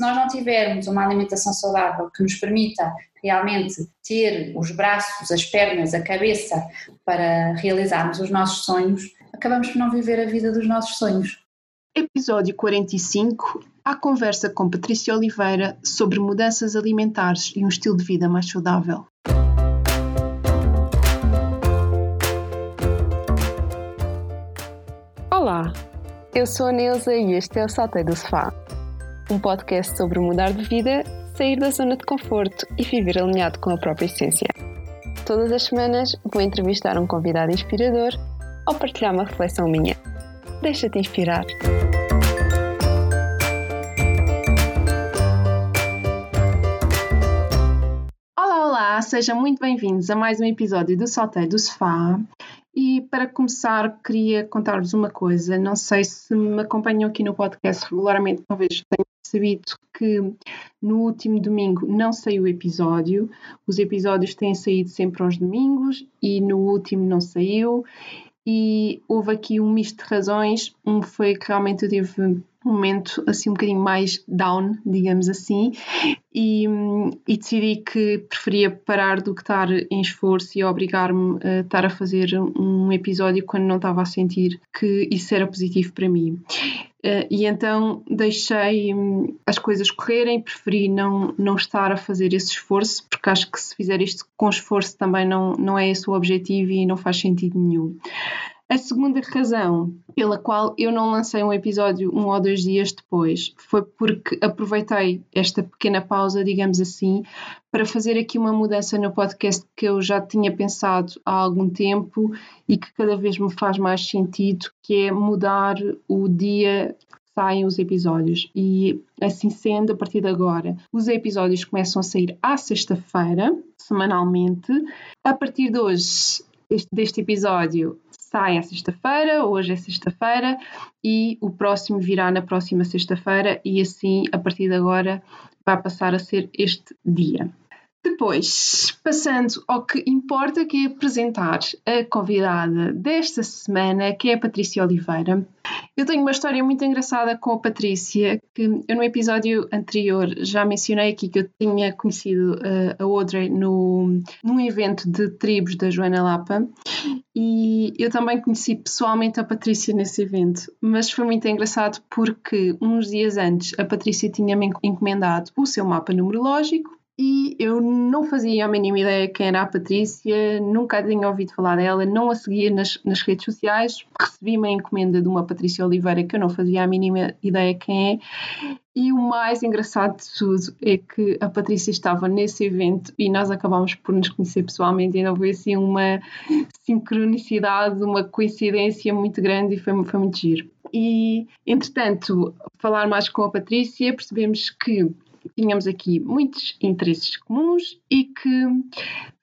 Se nós não tivermos uma alimentação saudável que nos permita realmente ter os braços, as pernas, a cabeça para realizarmos os nossos sonhos, acabamos por não viver a vida dos nossos sonhos. Episódio 45 A conversa com Patrícia Oliveira sobre mudanças alimentares e um estilo de vida mais saudável. Olá, eu sou a Neuza e este é o Saltei do Sofá, um podcast sobre mudar de vida, sair da zona de conforto e viver alinhado com a própria essência. Todas as semanas vou entrevistar um convidado inspirador ou partilhar uma reflexão minha. Deixa-te inspirar. Olá, olá, sejam muito bem-vindos a mais um episódio do Saltei do Sofá. E para começar, queria contar-vos uma coisa. Não sei se me acompanham aqui no podcast regularmente, talvez tenham sabido que no último domingo não saiu o episódio. Os episódios têm saído sempre aos domingos e no último não saiu. E houve aqui um misto de razões. Um foi que realmente eu tive um momento assim um bocadinho mais down, digamos assim, e, e, decidi que preferia parar do que estar em esforço e obrigar-me a estar a fazer um episódio quando não estava a sentir que isso era positivo para mim. Uh, e então deixei hum, as coisas correrem, preferi não, não estar a fazer esse esforço, porque acho que se fizer isto com esforço também não, não é esse o objetivo e não faz sentido nenhum. A segunda razão pela qual eu não lancei um episódio um ou dois dias depois foi porque aproveitei esta pequena pausa, digamos assim, para fazer aqui uma mudança no podcast que eu já tinha pensado há algum tempo e que cada vez me faz mais sentido, que é mudar o dia saem os episódios. E assim sendo, a partir de agora, os episódios começam a sair à sexta-feira, semanalmente. A partir de hoje, este, deste episódio, sai à sexta-feira, hoje é sexta-feira e o próximo virá na próxima sexta-feira e assim a partir de agora vai passar a ser este dia. Depois, passando ao que importa, que é apresentar a convidada desta semana, que é a Patrícia Oliveira. Eu tenho uma história muito engraçada com a Patrícia, que eu no episódio anterior já mencionei aqui que eu tinha conhecido uh, a Audrey no, num evento de tribos da Joana Lapa e eu também conheci pessoalmente a Patrícia nesse evento, mas foi muito engraçado porque uns dias antes a Patrícia tinha-me encomendado o seu mapa numerológico e eu não fazia a mínima ideia quem era a Patrícia, nunca tinha ouvido falar dela, não a seguia nas, nas redes sociais, recebi uma encomenda de uma Patrícia Oliveira que eu não fazia a mínima ideia quem é. E o mais engraçado de tudo é que a Patrícia estava nesse evento e nós acabámos por nos conhecer pessoalmente e não foi assim uma sincronicidade, uma coincidência muito grande e foi, foi muito giro. E, entretanto, falar mais com a Patrícia, percebemos que tínhamos aqui muitos interesses comuns e que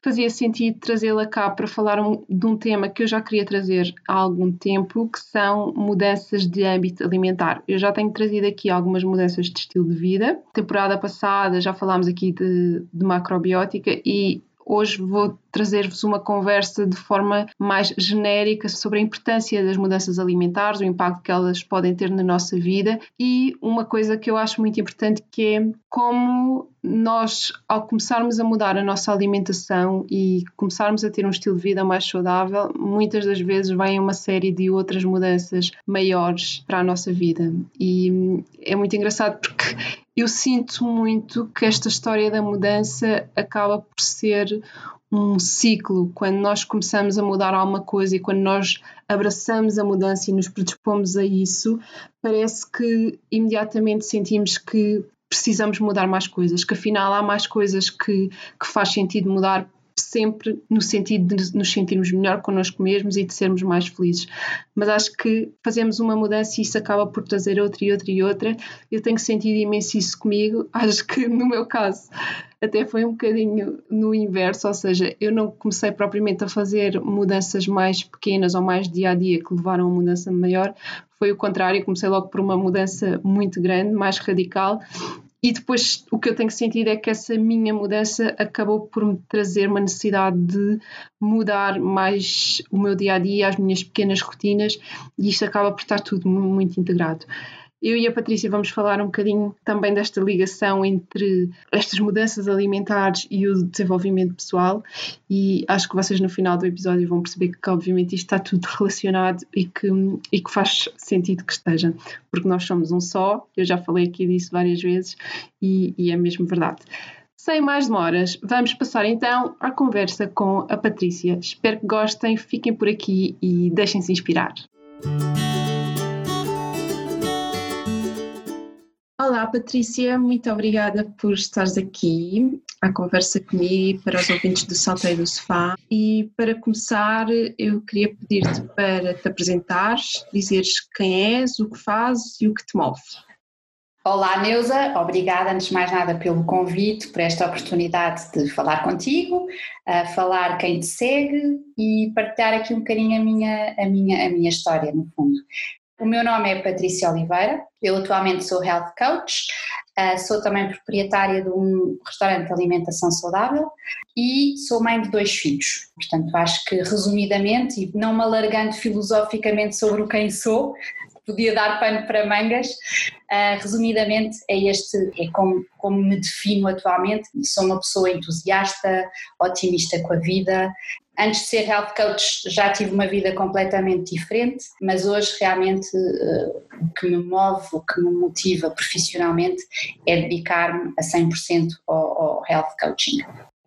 fazia sentido trazê-la cá para falar um, de um tema que eu já queria trazer há algum tempo, que são mudanças de âmbito alimentar. Eu já tenho trazido aqui algumas mudanças de estilo de vida. Temporada passada já falámos aqui de, de macrobiótica e Hoje vou trazer-vos uma conversa de forma mais genérica sobre a importância das mudanças alimentares, o impacto que elas podem ter na nossa vida e uma coisa que eu acho muito importante que é como nós, ao começarmos a mudar a nossa alimentação e começarmos a ter um estilo de vida mais saudável, muitas das vezes vem uma série de outras mudanças maiores para a nossa vida. E é muito engraçado porque eu sinto muito que esta história da mudança acaba por ser um ciclo. Quando nós começamos a mudar alguma coisa e quando nós abraçamos a mudança e nos predispomos a isso, parece que imediatamente sentimos que precisamos mudar mais coisas, que afinal há mais coisas que, que faz sentido mudar sempre no sentido de nos sentirmos melhor connosco mesmos e de sermos mais felizes. Mas acho que fazemos uma mudança e isso acaba por trazer outra e outra e outra. Eu tenho sentido imenso isso comigo. Acho que no meu caso até foi um bocadinho no inverso, ou seja, eu não comecei propriamente a fazer mudanças mais pequenas ou mais dia a dia que levaram a uma mudança maior. Foi o contrário, comecei logo por uma mudança muito grande, mais radical, e depois o que eu tenho sentido é que essa minha mudança acabou por me trazer uma necessidade de mudar mais o meu dia a dia, as minhas pequenas rotinas, e isto acaba por estar tudo muito integrado. Eu e a Patrícia vamos falar um bocadinho também desta ligação entre estas mudanças alimentares e o desenvolvimento pessoal e acho que vocês no final do episódio vão perceber que obviamente isto está tudo relacionado e que, e que faz sentido que esteja, porque nós somos um só, eu já falei aqui disso várias vezes e, e é mesmo verdade. Sem mais demoras, vamos passar então à conversa com a Patrícia. Espero que gostem, fiquem por aqui e deixem-se inspirar. Olá, Patrícia, muito obrigada por estares aqui à conversa comigo para os ouvintes do Salteio do Sofá. E para começar, eu queria pedir-te para te apresentares, dizeres quem és, o que fazes e o que te move. Olá, Neuza, obrigada antes de mais nada pelo convite, por esta oportunidade de falar contigo, falar quem te segue e partilhar aqui um bocadinho a minha, a minha, a minha história, no fundo. O meu nome é Patrícia Oliveira, eu atualmente sou Health Coach, eh, sou também proprietária de um restaurante de alimentação saudável e sou mãe de dois filhos. Portanto, acho que resumidamente, e não me alargando filosoficamente sobre o quem sou, podia dar pano para mangas, uh, resumidamente é este, é como, como me defino atualmente, sou uma pessoa entusiasta, otimista com a vida, Antes de ser health coach já tive uma vida completamente diferente, mas hoje realmente uh, o que me move, o que me motiva profissionalmente é dedicar-me a 100% ao, ao health coaching.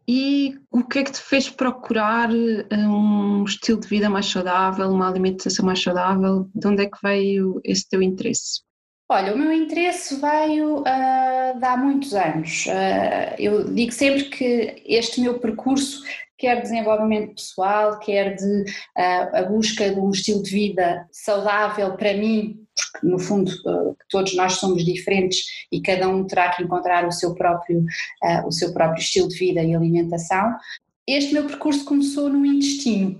E o que é que te fez procurar eh, um estilo de vida mais saudável, uma alimentação mais saudável? De onde é que veio esse teu interesse? Olha, o meu interesse veio uh, de há muitos anos. Uh, eu digo sempre que este meu percurso quer desenvolvimento pessoal, quer de uh, a busca de um estilo de vida saudável para mim, porque no fundo uh, todos nós somos diferentes e cada um terá que encontrar o seu próprio, uh, o seu próprio estilo de vida e alimentação. Este meu percurso começou no intestino.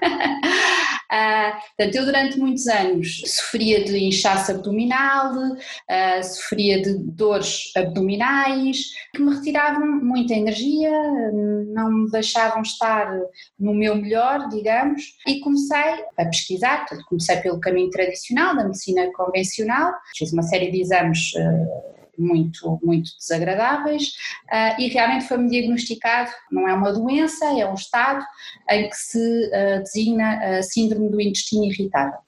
Uh, portanto, eu durante muitos anos sofria de inchaço abdominal, uh, sofria de dores abdominais que me retiravam muita energia, não me deixavam estar no meu melhor, digamos, e comecei a pesquisar, portanto, comecei pelo caminho tradicional da medicina convencional, fiz uma série de exames uh, muito, muito desagradáveis uh, e realmente foi-me diagnosticado, não é uma doença, é um estado em que se uh, designa síndrome do intestino irritável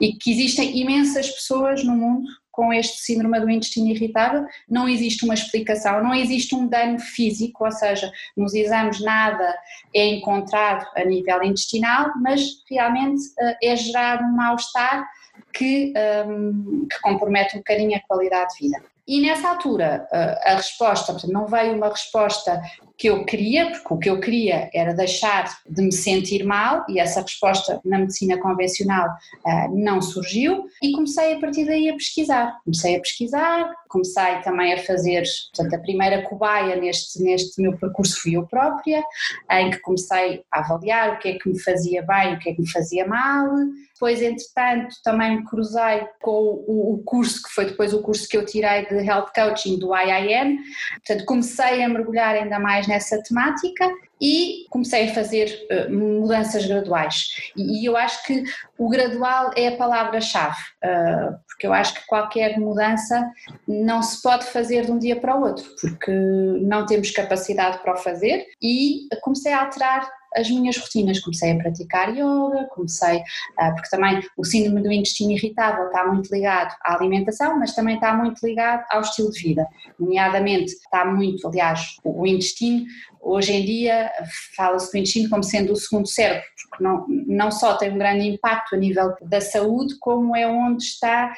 e que existem imensas pessoas no mundo com este síndrome do intestino irritável, não existe uma explicação, não existe um dano físico, ou seja, nos exames nada é encontrado a nível intestinal, mas realmente uh, é gerado um mal-estar que, um, que compromete um bocadinho a qualidade de vida. E nessa altura a resposta, portanto, não veio uma resposta que eu queria, porque o que eu queria era deixar de me sentir mal e essa resposta na medicina convencional uh, não surgiu e comecei a partir daí a pesquisar. Comecei a pesquisar, comecei também a fazer, portanto, a primeira cobaia neste, neste meu percurso fui eu própria, em que comecei a avaliar o que é que me fazia bem, o que é que me fazia mal. Depois, entretanto, também me cruzei com o, o curso, que foi depois o curso que eu tirei de Health Coaching do IIM, portanto, comecei a mergulhar ainda mais nessa temática e comecei a fazer uh, mudanças graduais. E, eu acho que o gradual é a palavra-chave, uh, porque eu acho que qualquer mudança não se pode fazer de um dia para o outro, porque não temos capacidade para o fazer e comecei a alterar as minhas rotinas. Comecei a praticar yoga, comecei, uh, porque também o síndrome do intestino irritável está muito ligado à alimentação, mas também está muito ligado ao estilo de vida. Nomeadamente, está muito, aliás, o intestino, hoje em dia, fala-se do intestino como sendo o segundo cérebro, porque não, não só tem um grande impacto a nível da saúde, como é onde está,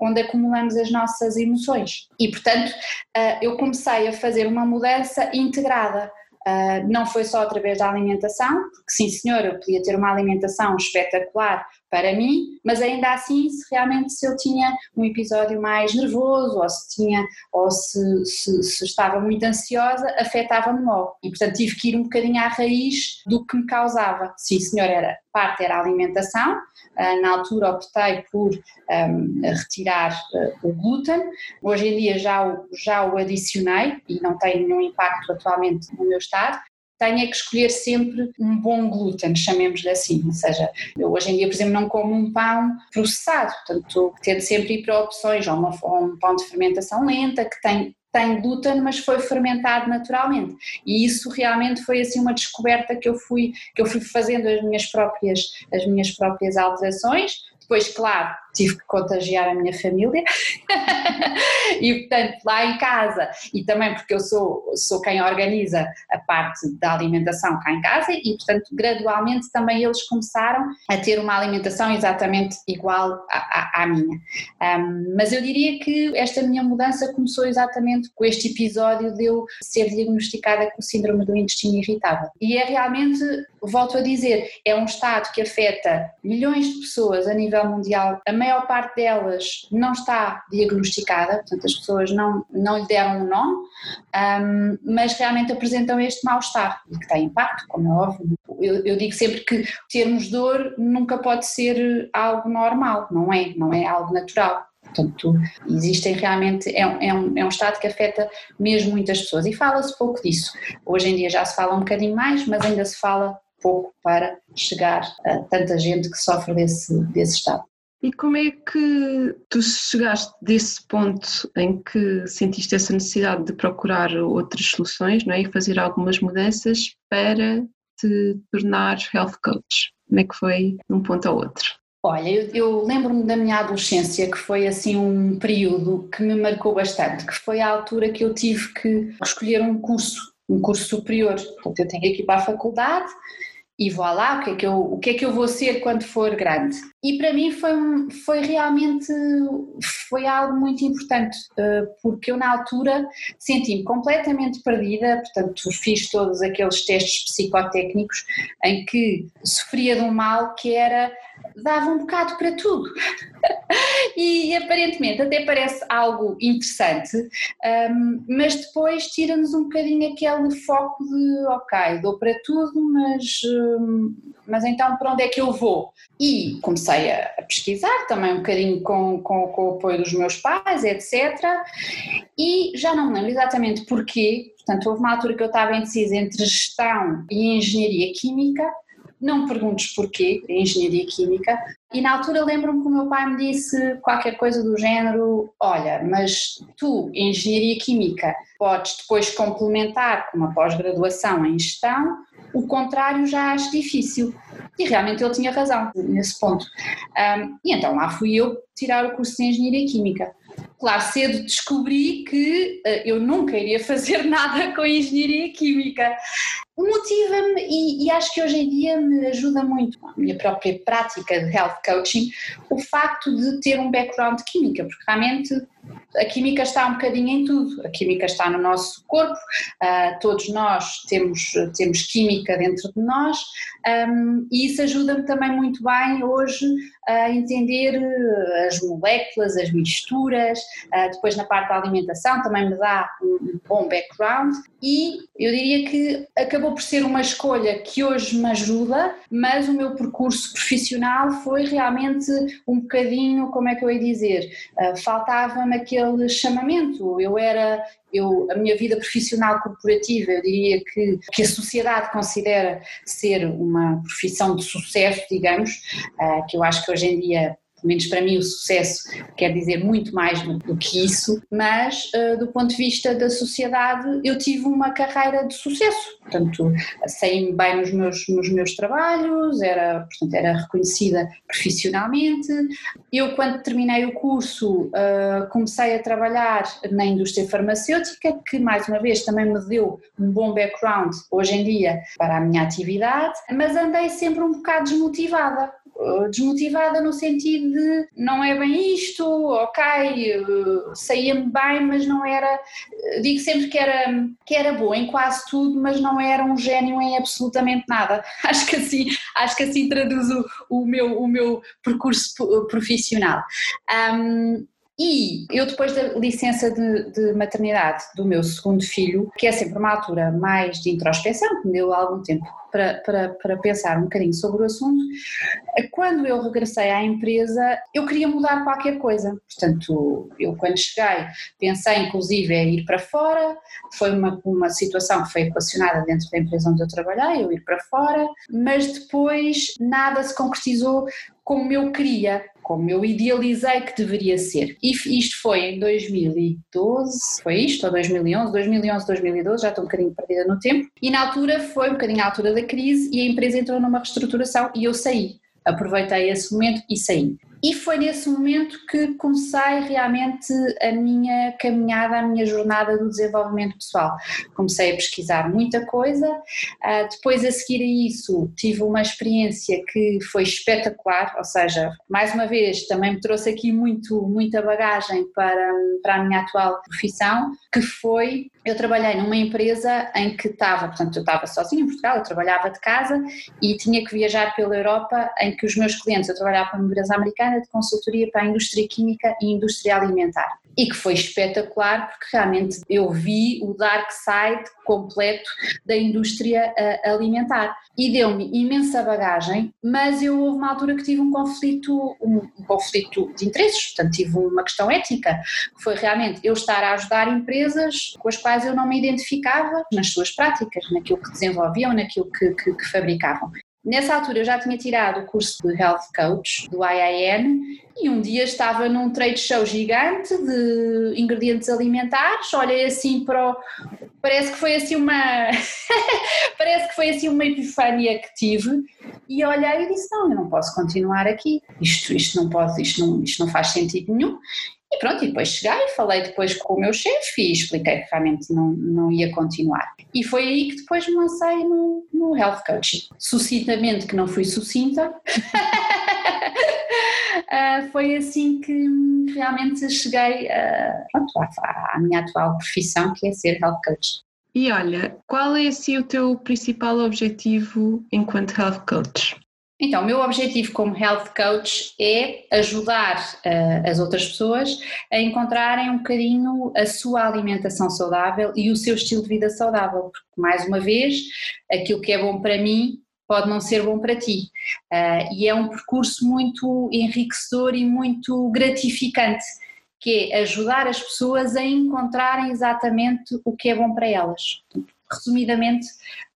onde acumulamos as nossas emoções. E, portanto, uh, eu comecei a fazer uma mudança integrada Uh, não foi só através da alimentação, porque sim senhor, eu podia ter uma alimentação espetacular para mim, mas ainda assim, se realmente se eu tinha um episódio mais nervoso ou se tinha ou se, se, se estava muito ansiosa, afetava-me logo. E portanto tive que ir um bocadinho à raiz do que me causava. Sim senhor, era parte era a alimentação, uh, na altura optei por um, retirar uh, o glúten, hoje em dia já o, já o adicionei e não tem nenhum impacto atualmente no meu estado, tenha que escolher sempre um bom glúten, chamemos-lhe assim. Ou seja, eu hoje em dia, por exemplo, não como um pão processado, portanto, tento sempre ir para opções, ou, uma, ou um pão de fermentação lenta, que tem tem glúten, mas foi fermentado naturalmente. E isso realmente foi assim uma descoberta que eu fui que eu fui fazendo as minhas próprias as minhas próprias alterações. Depois, claro, tive que contagiar a minha família e portanto lá em casa e também porque eu sou, sou quem organiza a parte da alimentação cá em casa e portanto gradualmente também eles começaram a ter uma alimentação exatamente igual à, à, à minha. Um, mas eu diria que esta minha mudança começou exatamente com este episódio de eu ser diagnosticada com síndrome do intestino irritável e é realmente, volto a dizer, é um estado que afeta milhões de pessoas a nível mundial, a maior parte delas não está diagnosticada, portanto as pessoas não, não lhe deram um nome, um, mas realmente apresentam este mal-estar que tem impacto, como é óbvio. Eu, eu, digo sempre que termos dor nunca pode ser algo normal, não é, não é algo natural. Portanto, existem realmente, é, é, um, é um estado que afeta mesmo muitas pessoas e fala-se pouco disso. Hoje em dia já se fala um bocadinho mais, mas ainda se fala pouco para chegar a tanta gente que sofre desse, desse estado. E como é que tu chegaste desse ponto em que sentiste essa necessidade de procurar outras soluções não é? e fazer algumas mudanças para te tornar health coach? Como é que foi de um ponto ao outro? Olha, eu, eu lembro-me da minha adolescência que foi assim um período que me marcou bastante, que foi a altura que eu tive que escolher um curso, um curso superior. Portanto, eu tenho que ir para a faculdade e vou lá, o que, é que eu, o que é que eu vou ser quando for grande? E para mim foi, foi realmente foi algo muito importante, eh, porque eu na altura senti-me completamente perdida, portanto fiz todos aqueles testes psicotécnicos em que sofria de um mal que era dava um bocado para tudo. e aparentemente até parece algo interessante, um, mas depois tira-nos um bocadinho aquele foco de ok, dou para tudo, mas, um, mas então para onde é que eu vou? E comecei a, a pesquisar também um bocadinho com, com, com, o apoio dos meus pais, etc. E já não me lembro exatamente porquê, portanto houve uma altura que eu estava indecisa entre gestão e engenharia química não me perguntes porquê, em engenharia química, e na altura lembro-me que o meu pai me disse qualquer coisa do género: olha, mas tu, em engenharia química, podes depois complementar com uma pós-graduação em gestão, o contrário já acho difícil. E realmente ele tinha razão nesse ponto. Um, e então lá fui eu tirar o curso de engenharia química. Claro, cedo descobri que uh, eu nunca iria fazer nada com engenharia química. Motiva-me e, e, acho que hoje em dia me ajuda muito a minha própria prática de health coaching o facto de ter um background de química, porque realmente a química está um bocadinho em tudo, a química está no nosso corpo, uh, todos nós temos, temos química dentro de nós um, e isso ajuda-me também muito bem hoje a entender as moléculas, as misturas, uh, depois na parte da alimentação também me dá um bom background e eu diria que acabou por ser uma escolha que hoje me ajuda, mas o meu percurso profissional foi realmente um bocadinho, como é que eu ia dizer, uh, faltava-me aquele chamamento. Eu era, eu, a minha vida profissional corporativa, eu diria que, que a sociedade considera ser uma profissão de sucesso, digamos, uh, que eu acho que hoje em dia pelo menos para mim o sucesso quer dizer muito mais do que isso, mas uh, do ponto de vista da sociedade eu tive uma carreira de sucesso, portanto saí-me bem nos meus, nos meus trabalhos, era, portanto, era reconhecida profissionalmente, eu quando terminei o curso uh, comecei a trabalhar na indústria farmacêutica, que mais uma vez também me deu um bom background hoje em dia para a minha atividade, mas andei sempre um bocado desmotivada, eh, desmotivada no sentido de não é bem isto, ok, eh, saía-me bem, mas não era, eh, digo sempre que era, que era boa em quase tudo, mas não era um gênio em absolutamente nada. Acho que assim, acho que assim traduz o, o meu, o meu percurso profissional. Um, e eu, depois da licença de, de, maternidade do meu segundo filho, que é sempre uma altura mais de introspeção, que me deu algum tempo para, para, para pensar um bocadinho sobre o assunto, quando eu regressei à empresa, eu queria mudar qualquer coisa. Portanto, eu quando cheguei, pensei inclusive em ir para fora, foi uma, uma situação que foi equacionada dentro da empresa onde eu trabalhei, eu ir para fora, mas depois nada se concretizou como eu queria, como eu idealizei que deveria ser. E isto foi em 2012, foi isto, ou 2011, 2011, 2012, já estou um bocadinho perdida no tempo, e na altura foi um bocadinho a altura da crise e a empresa entrou numa reestruturação e eu saí. Aproveitei esse momento e saí. E foi nesse momento que comecei realmente a minha caminhada, a minha jornada do desenvolvimento pessoal. Comecei a pesquisar muita coisa, ah, depois a seguir a isso tive uma experiência que foi espetacular, ou seja, mais uma vez também me trouxe aqui muito, muita bagagem para, para a minha atual profissão, que foi eu trabalhei numa empresa em que estava, portanto, eu estava sozinha em Portugal, eu trabalhava de casa e tinha que viajar pela Europa, em que os meus clientes, eu trabalhava para uma empresa americana de consultoria para a indústria química e indústria alimentar e que foi espetacular porque realmente eu vi o dark side completo da indústria uh, alimentar e deu-me imensa bagagem, mas eu houve uma altura que tive um conflito, um, um, conflito de interesses, portanto tive uma questão ética, que foi realmente eu estar a ajudar empresas com as quais eu não me identificava nas suas práticas, naquilo que desenvolviam, naquilo que, que, que fabricavam. Nessa altura eu já tinha tirado o curso de Health Coach do IIN e um dia estava num trade show gigante de ingredientes alimentares, olhei assim para o... parece que foi assim uma parece que foi assim uma epifania que tive. E olhei e disse não, eu não posso continuar aqui, isto, isto não pode, isto não, isto não faz sentido nenhum pronto, e depois cheguei, falei depois com o meu chefe e expliquei que realmente não, não ia continuar. E foi aí que depois me lancei no, no Health Coaching. Sucintamente, que não fui sucinta, uh, foi assim que realmente cheguei uh, pronto, à, à minha atual profissão, que é ser Health Coach. E olha, qual é assim o teu principal objetivo enquanto Health Coach? Então, o meu objetivo como health coach é ajudar uh, as outras pessoas a encontrarem um bocadinho a sua alimentação saudável e o seu estilo de vida saudável, porque, mais uma vez, aquilo que é bom para mim pode não ser bom para ti. Uh, e é um percurso muito enriquecedor e muito gratificante, que é ajudar as pessoas a encontrarem exatamente o que é bom para elas. Resumidamente,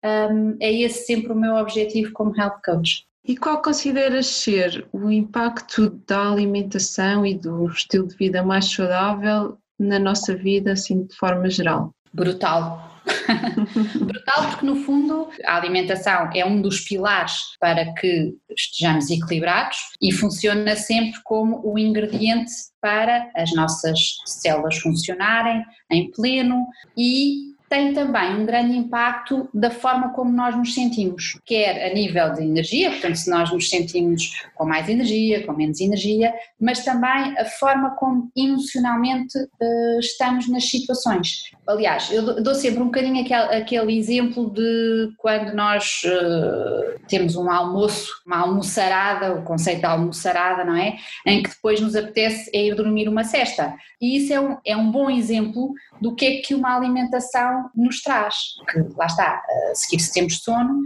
um, é esse sempre o meu objetivo como health coach. E qual consideras ser o impacto da alimentação e do estilo de vida mais saudável na nossa vida, assim, de forma geral? Brutal. Brutal porque no fundo a alimentação é um dos pilares para que estejamos equilibrados e funciona sempre como o ingrediente para as nossas células funcionarem em pleno e tem também um grande impacto da forma como nós nos sentimos, quer a nível de energia, portanto, se nós nos sentimos com mais energia, com menos energia, mas também a forma como emocionalmente uh, estamos nas situações. Aliás, eu dou sempre um bocadinho aquele, aquele exemplo de quando nós uh, temos um almoço, uma almoçarada, o conceito da almoçarada, não é? Em que depois nos apetece é ir dormir uma cesta. E isso é um, é um bom exemplo do que é que uma alimentação nos traz. Porque lá está, a seguir se temos sono,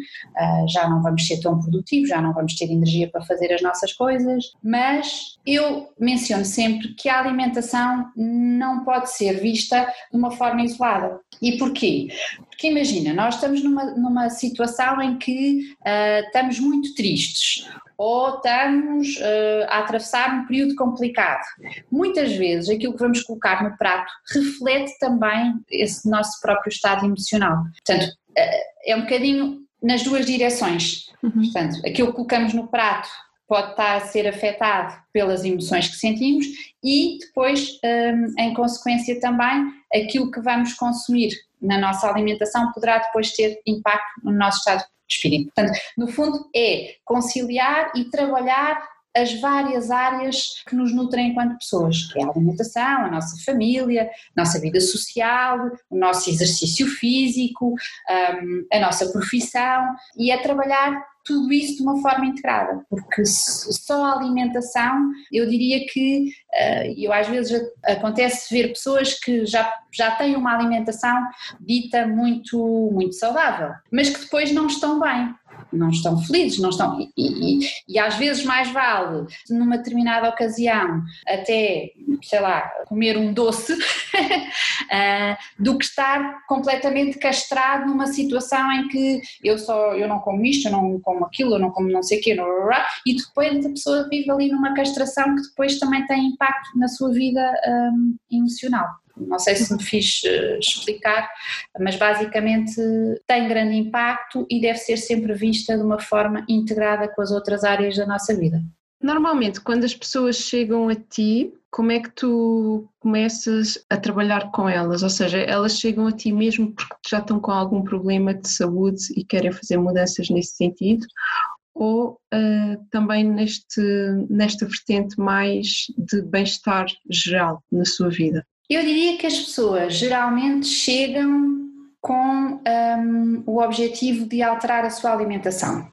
já não vamos ser tão produtivos, já não vamos ter energia para fazer as nossas coisas, mas eu menciono sempre que a alimentação não pode ser vista de uma forma isolada. E porquê? Porque imagina, nós estamos numa, numa situação em que uh, estamos muito tristes ou estamos uh, a atravessar um período complicado. Muitas vezes aquilo que vamos colocar no prato reflete também esse nosso próprio estado emocional. Portanto, uh, é um bocadinho nas duas direções. Uhum. Portanto, aquilo que colocamos no prato pode estar a ser afetado pelas emoções que sentimos e depois, um, em consequência também, aquilo que vamos consumir na nossa alimentação poderá depois ter impacto no nosso estado espírito. Portanto, no fundo é conciliar e trabalhar as várias áreas que nos nutrem enquanto pessoas, que é a alimentação, a nossa família, a nossa vida social, o nosso exercício físico, um, a nossa profissão, e é trabalhar tudo isso de uma forma integrada, porque só a alimentação, eu diria que, uh, eu às vezes acontece ver pessoas que já, já têm uma alimentação dita muito, muito saudável, mas que depois não estão bem, não estão felizes, não estão. E, e, e, às vezes mais vale, numa determinada ocasião, até, sei lá, comer um doce, uh, do que estar completamente castrado numa situação em que eu só eu não como isto, eu não como aquilo, eu não como não sei o quê, e depois a pessoa vive ali numa castração que depois também tem impacto na sua vida um, emocional. Não sei se me fiz uh, explicar, mas basicamente tem grande impacto e deve ser sempre vista de uma forma integrada com as outras áreas da nossa vida. Normalmente, quando as pessoas chegam a ti, como é que tu começas a trabalhar com elas? Ou seja, elas chegam a ti mesmo porque já estão com algum problema de saúde e querem fazer mudanças nesse sentido? Ou uh, também neste, nesta vertente mais de bem-estar geral na sua vida? Eu diria que as pessoas geralmente chegam com um, o objetivo de alterar a sua alimentação,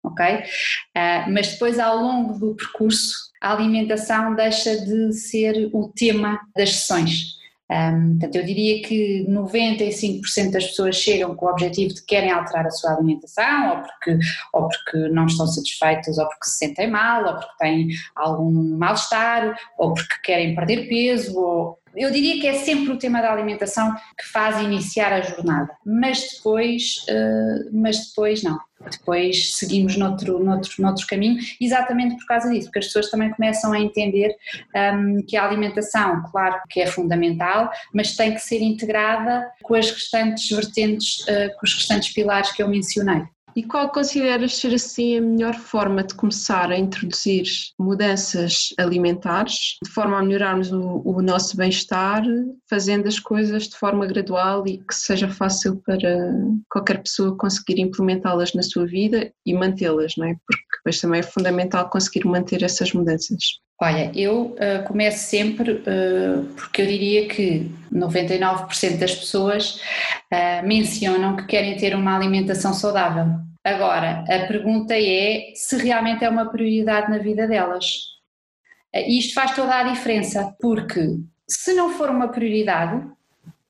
ok? Uh, mas depois, ao longo do percurso, a alimentação deixa de ser o tema das sessões. Um, portanto, eu diria que 95% das pessoas chegam com o objetivo de querem alterar a sua alimentação, ou porque, ou porque não estão satisfeitas, ou porque se sentem mal, ou porque têm algum mal-estar, ou porque querem perder peso, ou eu diria que é sempre o tema da alimentação que faz iniciar a jornada, mas depois, uh, mas depois não. Depois seguimos noutro, noutro, noutro caminho, exatamente por causa disso, porque as pessoas também começam a entender um, ehm, que a alimentação, claro que é fundamental, mas tem que ser integrada com as restantes vertentes, uh, com os restantes pilares que eu mencionei. E qual consideras ser assim a melhor forma de começar a introduzir mudanças alimentares, de forma a melhorarmos o, o nosso bem-estar, fazendo as coisas de forma gradual e que seja fácil para qualquer pessoa conseguir implementá-las na sua vida e mantê-las, não é? Porque depois também é fundamental conseguir manter essas mudanças. Olha, eu uh, começo sempre uh, porque eu diria que 99% das pessoas uh, mencionam que querem ter uma alimentação saudável. Agora, a pergunta é se realmente é uma prioridade na vida delas. E isto faz toda a diferença, porque se não for uma prioridade,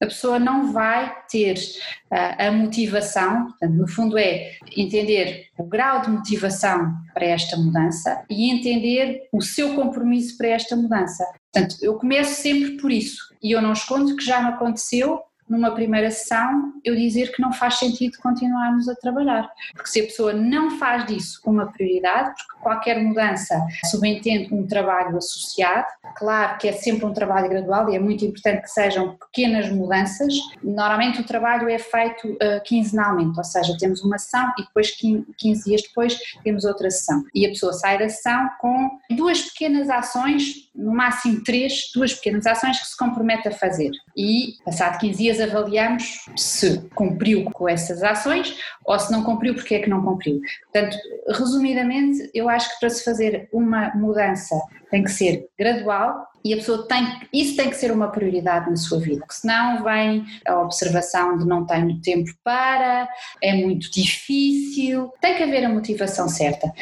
a pessoa não vai ter uh, a motivação, portanto, no fundo é entender o grau de motivação para esta mudança e entender o seu compromisso para esta mudança. Portanto, eu começo sempre por isso e eu não escondo que já me aconteceu numa primeira sessão, eu dizer que não faz sentido continuarmos a trabalhar. Porque se a pessoa não faz disso uma prioridade, porque qualquer mudança subentende um trabalho associado, claro que é sempre um trabalho gradual e é muito importante que sejam pequenas mudanças. Normalmente o trabalho é feito uh, quinzenalmente, ou seja, temos uma sessão e depois 15 dias depois temos outra sessão. E a pessoa sai da sessão com duas pequenas ações, no máximo três, duas pequenas ações que se compromete a fazer. E passado 15 dias avaliamos se cumpriu com essas ações ou se não cumpriu, porque é que não cumpriu. Portanto, resumidamente, eu acho que para se fazer uma mudança tem que ser gradual e a pessoa tem, isso tem que ser uma prioridade na sua vida, porque senão vem a observação de não tenho tempo para, é muito difícil, tem que haver a motivação certa.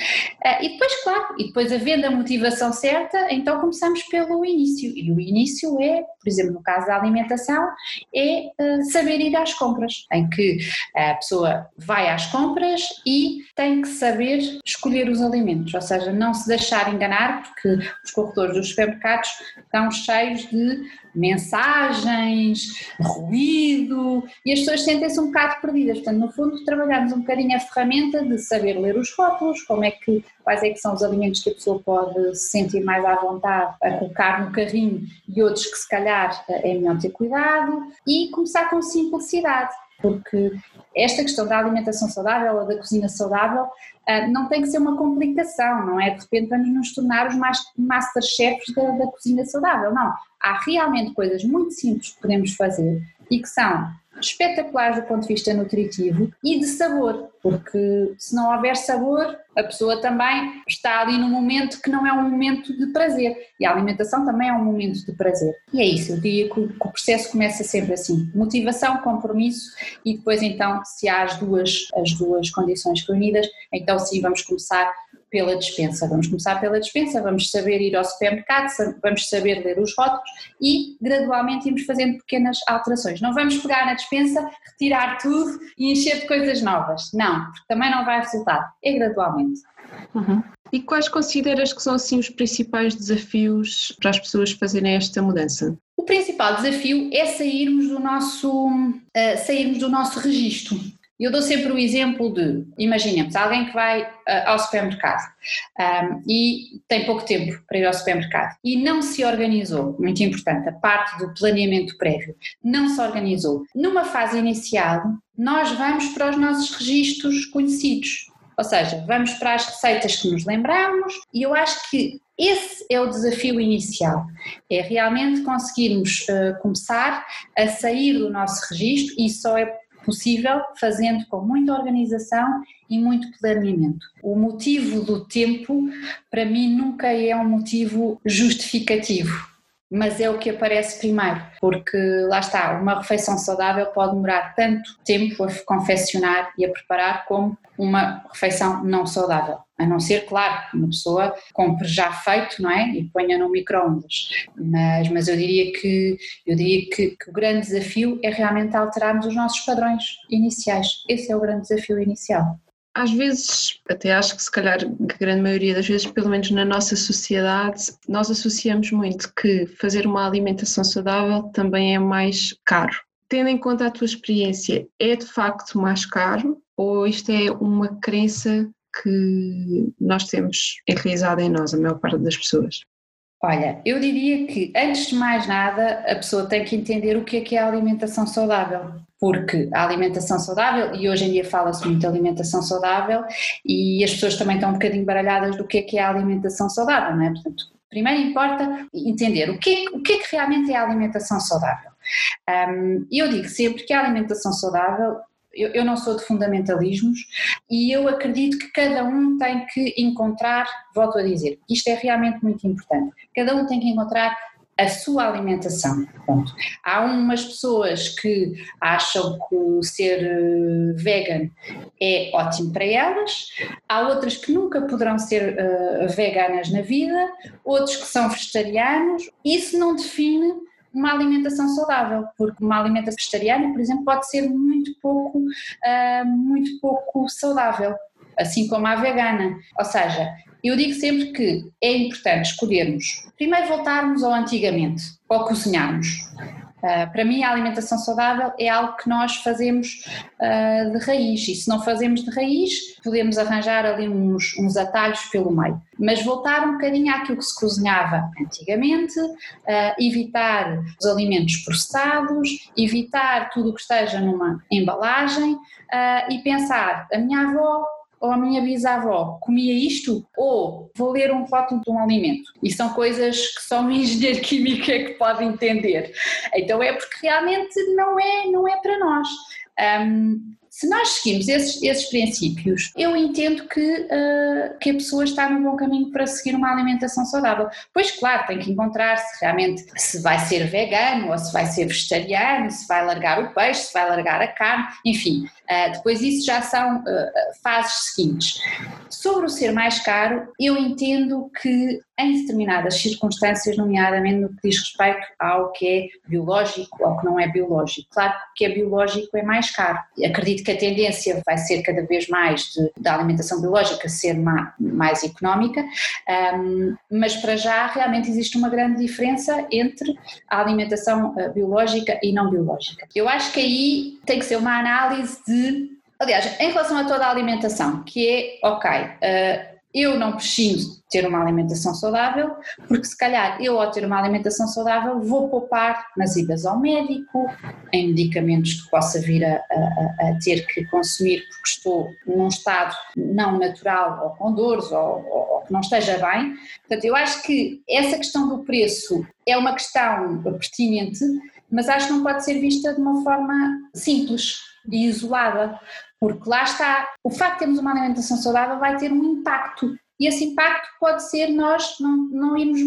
Ah, e depois, claro, e depois havendo a motivação certa, então começamos pelo início, e o início é, por exemplo, no caso da alimentação, é ah, saber ir às compras, em que a pessoa vai às compras e tem que saber escolher os alimentos, ou seja, não se deixar enganar, porque os corretores dos supermercados estão cheios de mensagens, ruído, e as pessoas sentem-se um bocado perdidas. Portanto, no fundo, trabalhamos um bocadinho a ferramenta de saber ler os rótulos, como é que, quais é que são os alimentos que a pessoa pode se sentir mais à vontade a colocar no carrinho e outros que se calhar é melhor ter cuidado, e começar com simplicidade porque esta questão da alimentação saudável ou da cozinha saudável uh, não tem que ser uma complicação, não é? De repente vamos nos tornar os masterchefs da, da cozinha saudável, não. Há realmente coisas muito simples que podemos fazer e que são espetaculares do ponto de vista nutritivo e de sabor, porque se não houver sabor, a pessoa também está ali num momento que não é um momento de prazer e a alimentação também é um momento de prazer. E é isso, eu diria que o processo começa sempre assim: motivação, compromisso e depois então, se há as duas, as duas condições reunidas, então sim vamos começar pela dispensa. Vamos começar pela dispensa, vamos saber ir ao supermercado, vamos saber ler os rótulos e gradualmente irmos fazendo pequenas alterações. Não vamos pegar na dispensa, retirar tudo e encher de coisas novas. Não, porque também não vai resultar. É gradualmente. Uhum. E quais consideras que são assim os principais desafios para as pessoas fazerem esta mudança? O principal desafio é sairmos do nosso, uh, sairmos do nosso registro. Eu dou sempre o exemplo de, imaginemos, alguém que vai uh, ao supermercado um, e tem pouco tempo para ir ao supermercado e não se organizou, muito importante, a parte do planeamento prévio, não se organizou. Numa fase inicial, nós vamos para os nossos registros conhecidos, ou seja, vamos para as receitas que nos lembramos e eu acho que esse é o desafio inicial, é realmente conseguirmos uh, começar a sair do nosso registro e só é possível fazendo com muita organização e muito planeamento. O motivo do tempo, para mim, nunca é um motivo justificativo mas é o que aparece primeiro, porque lá está, uma refeição saudável pode demorar tanto tempo a confeccionar e a preparar como uma refeição não saudável. A não ser, claro, que uma pessoa compre já feito, não é? E ponha no micro-ondas. Mas, mas eu diria, que, eu diria que, que o grande desafio é realmente alterarmos os nossos padrões iniciais. Esse é o grande desafio inicial às vezes, até acho que se calhar a grande maioria das vezes, pelo menos na nossa sociedade, nós associamos muito que fazer uma alimentação saudável também é mais caro. Tendo em conta a tua experiência, é de facto mais caro ou isto é uma crença que nós temos enraizada em nós, a maior parte das pessoas? Olha, eu diria que antes de mais nada a pessoa tem que entender o que é que é a alimentação saudável, porque a alimentação saudável, e hoje em dia fala-se muito de alimentação saudável, e as pessoas também estão um bocadinho baralhadas do que é que é a alimentação saudável, não é? Portanto, primeiro importa entender o que, o que é que realmente é a alimentação saudável. Um, eu digo sempre que a alimentação saudável eu, eu, não sou de fundamentalismos e eu acredito que cada um tem que encontrar, volto a dizer, isto é realmente muito importante, cada um tem que encontrar a sua alimentação. Há umas pessoas que acham que ser eh, vegan é ótimo para elas, há outras que nunca poderão ser uh, veganas na vida, outros que são vegetarianos. Isso não define uma alimentação saudável, porque uma alimentação vegetariana, por exemplo, pode ser muito pouco, uh, muito pouco saudável, assim como a vegana. Ou seja, eu digo sempre que é importante escolhermos, primeiro voltarmos ao antigamente, ao cozinharmos. Uh, para mim, a alimentação saudável é algo que nós fazemos uh, de raiz, e se não fazemos de raiz, podemos arranjar ali uns, uns, atalhos pelo meio. Mas voltar um bocadinho àquilo que se cozinhava antigamente, uh, evitar os alimentos processados, evitar tudo o que esteja numa embalagem e pensar: a minha avó ou a minha bisavó comia isto, ou vou ler um rótulo de um alimento. E são coisas que só um engenheiro químico é que pode entender. Então é porque realmente não é, não é para nós. Um, se nós seguimos esses, esses princípios, eu entendo que, uh, que a pessoa está no bom caminho para seguir uma alimentação saudável. Pois, claro, tem que encontrar se realmente se vai ser vegano ou se vai ser vegetariano, se vai largar o peixe, se vai largar a carne, enfim. Uh, depois, isso já são uh, fases seguintes. Sobre o ser mais caro, eu entendo que em determinadas circunstâncias, nomeadamente no que diz respeito ao que é biológico ou que não é biológico. Claro que o que é biológico é mais caro. Acredito que a tendência vai ser cada vez mais de, da alimentação biológica ser mais, económica, um, mas para já realmente existe uma grande diferença entre a alimentação biológica e não biológica. Eu acho que aí tem que ser uma análise de Aliás, em relação a toda a alimentação, que é, ok, uh, eu não preciso ter uma alimentação saudável, porque se calhar eu ao ter uma alimentação saudável vou poupar nas idas ao médico, em medicamentos que possa vir a, a, a ter que consumir porque estou num estado não natural ou com dores ou, ou, ou que não esteja bem. Portanto, eu acho que essa questão do preço é uma questão pertinente, mas acho que não pode ser vista de uma forma simples e isolada, porque lá está, o facto de termos uma alimentação saudável vai ter um impacto e esse impacto pode ser nós não, não irmos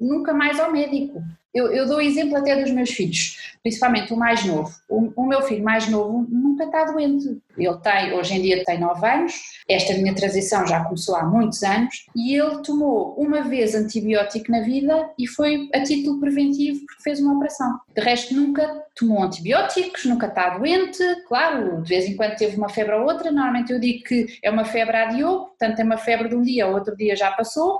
nunca mais ao médico. Eu, eu dou exemplo até dos meus filhos. Principalmente o mais novo. O, o, meu filho mais novo nunca está doente. Ele tem, hoje em dia tem 9 anos, esta minha transição já começou há muitos anos. E ele tomou uma vez antibiótico na vida e foi a título preventivo porque fez uma operação. De resto, nunca tomou antibióticos, nunca está doente, claro, de vez em quando teve uma febre ou outra, normalmente eu digo que é uma febre a diogo, portanto é uma febre de um dia, outro dia já passou,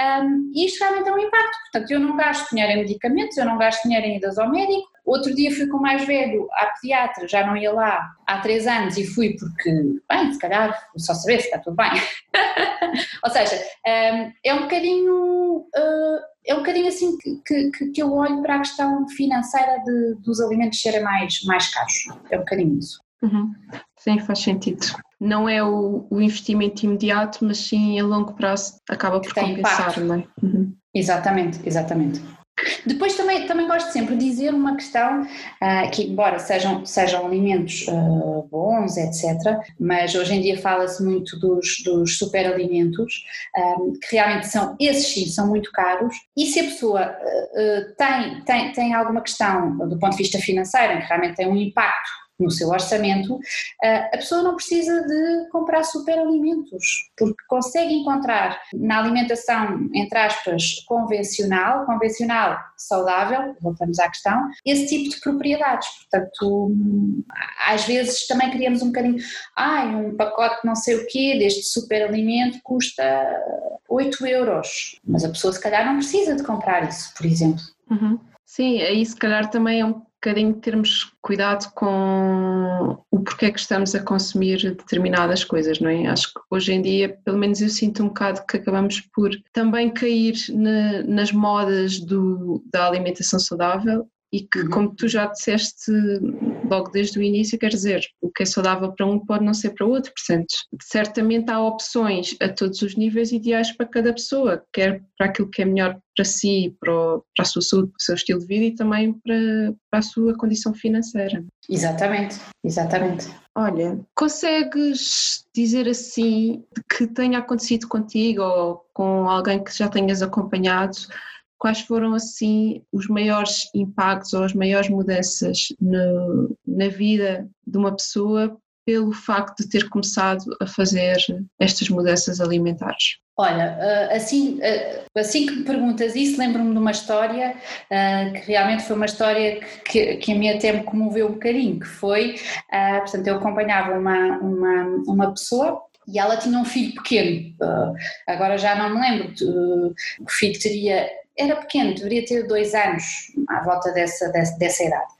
um, e isto realmente é um impacto, portanto eu não gasto dinheiro em medicamentos, eu não gasto dinheiro em idas ao médico, Outro dia fui com o mais velho à pediatra, já não ia lá há três anos e fui porque, bem, se calhar, só saber se está tudo bem. Ou seja, é um bocadinho, ah, é um bocadinho assim que, que, que eu olho para a questão financeira de, dos alimentos serem mais, mais caros. É um bocadinho isso. Uhum. Sim, faz sentido. Não é o, o, investimento imediato, mas sim a longo prazo acaba por compensar, não é? Uhum. Exatamente, exatamente. Depois também, também gosto sempre de dizer uma questão uh, que, embora sejam, sejam alimentos uh, bons, etc., mas hoje em dia fala-se muito dos, dos superalimentos, um, ah, que realmente são, esses sim, são muito caros, e se a pessoa uh, tem, tem, tem alguma questão do ponto de vista financeiro, que realmente tem um impacto no seu orçamento, a pessoa não precisa de comprar superalimentos, porque consegue encontrar na alimentação, entre aspas, convencional, convencional, saudável, voltamos à questão, esse tipo de propriedades. Portanto, às vezes também queríamos um bocadinho, ai, ah, um pacote não sei o quê deste superalimento custa 8 euros, mas a pessoa se calhar não precisa de comprar isso, por exemplo. Uhum. Sim, aí se calhar também é um bocadinho termos cuidado com o porquê que estamos a consumir determinadas coisas, não é? Acho que hoje em dia, pelo menos eu sinto um bocado que acabamos por também cair na, nas modas do, da alimentação saudável e que, uhum. como tu já disseste logo desde o início, quer dizer, o que é saudável para um pode não ser para outro, portanto, certamente há opções a todos os níveis ideais para cada pessoa, quer para aquilo que é melhor para si, para, o, para a sua saúde, para o seu estilo de vida e também para, para a sua condição financeira. Exatamente, exatamente. Olha, consegues dizer assim que tenha acontecido contigo ou com alguém que já tenhas acompanhado quais foram assim os maiores impactos ou as maiores mudanças no, na vida de uma pessoa pelo facto de ter começado a fazer estas mudanças alimentares? Olha, eh, assim, eh, assim que me perguntas isso, lembro-me de uma história eh, que realmente foi uma história que, que a mim até me comoveu um bocadinho, que foi, portanto, eu acompanhava uma, uma, uma pessoa e ela tinha um filho pequeno, agora já não me lembro, o filho teria era pequeno, deveria ter dois anos à volta dessa, dessa, dessa idade.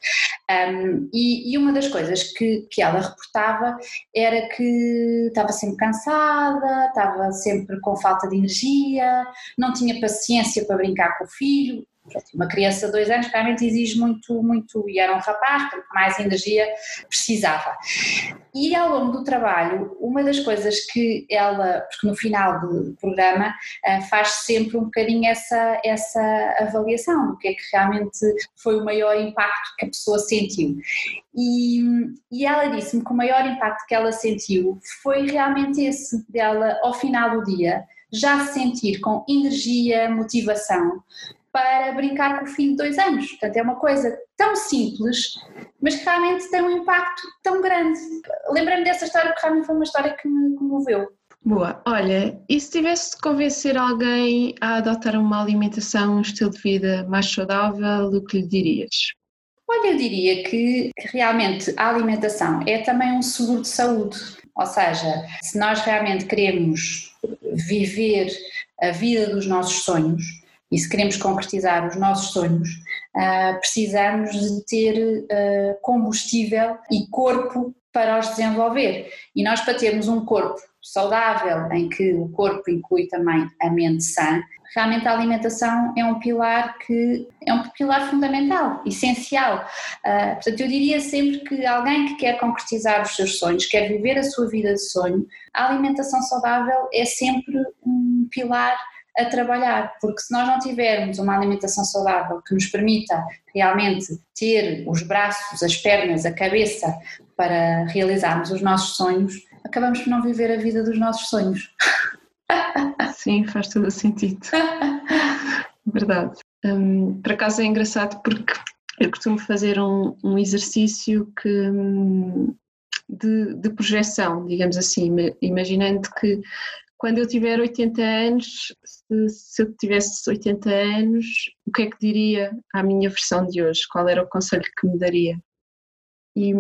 Um, e, e, uma das coisas que, que ela reportava era que estava sempre cansada, estava sempre com falta de energia, não tinha paciência para brincar com o filho, uma criança de dois anos realmente exige muito, muito, e era um rapaz, porque mais energia precisava. E ao longo do trabalho, uma das coisas que ela, porque no final do programa eh, faz sempre um bocadinho essa, essa avaliação do que é que realmente foi o maior impacto que a pessoa sentiu. E, e ela disse-me que o maior impacto que ela sentiu foi realmente esse dela, ao final do dia, já se sentir com energia, motivação, para brincar com o filho de dois anos. Portanto, é uma coisa tão simples, mas que realmente tem um impacto tão grande. Lembrei-me dessa história porque realmente foi uma história que me comoveu. Boa. Olha, e se tivesse de convencer alguém a adotar uma alimentação, um estilo de vida mais saudável, o que lhe dirias? Olha, eu diria que, que realmente a alimentação é também um seguro de saúde. Ou seja, se nós realmente queremos viver a vida dos nossos sonhos, e se queremos concretizar os nossos sonhos, uh, precisamos de ter uh, combustível e corpo para os desenvolver. E nós, para termos um corpo saudável, em que o corpo inclui também a mente sã, realmente a alimentação é um pilar que é um pilar fundamental, essencial. Uh, portanto, eu diria sempre que alguém que quer concretizar os seus sonhos, quer viver a sua vida de sonho, a alimentação saudável é sempre um pilar a trabalhar, porque se nós não tivermos uma alimentação saudável que nos permita realmente ter os braços, as pernas, a cabeça para realizarmos os nossos sonhos, acabamos por não viver a vida dos nossos sonhos. Sim, faz todo o sentido. Verdade. Um, por acaso é engraçado porque eu costumo fazer um, um exercício que, de, de projeção, digamos assim, imaginando que quando eu tiver 80 anos, se, se, eu tivesse 80 anos, o que é que diria à minha versão de hoje? Qual era o conselho que me daria? E,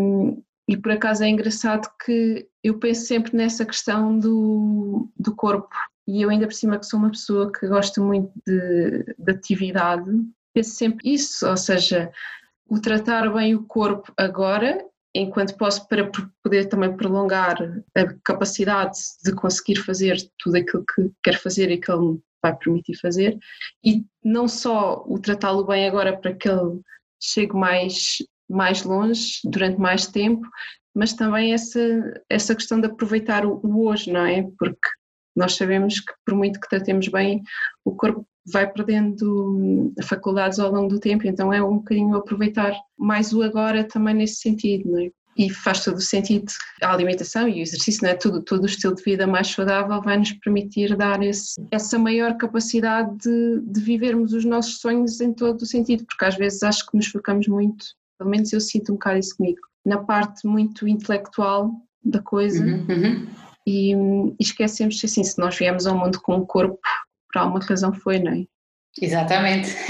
e por acaso é engraçado que eu penso sempre nessa questão do, do corpo. E eu, ainda por cima, que sou uma pessoa que gosta muito de, de atividade, penso sempre isso, ou seja, o tratar bem o corpo agora, enquanto posso para poder também prolongar a capacidade de conseguir fazer tudo aquilo que quero fazer e que ele me vai permitir fazer, e não só o tratá-lo bem agora para que ele chegue mais, mais longe, durante mais tempo, mas também essa, essa questão de aproveitar o, o hoje, não é? Porque nós sabemos que por muito que tratemos bem, o corpo vai perdendo faculdades ao longo do tempo, então é um bocadinho aproveitar mais o agora também nesse sentido, não é? E faz todo o sentido a alimentação e o exercício, não é? Tudo, todo o estilo de vida mais saudável vai nos permitir dar esse, essa maior capacidade de, de vivermos os nossos sonhos em todo o sentido, porque às vezes acho que nos focamos muito, pelo menos eu sinto um bocado isso comigo, na parte muito intelectual da coisa. Uhum, uhum. E, esquecemos assim, se nós viemos ao mundo com um corpo por alguma razão foi, não é? Exatamente.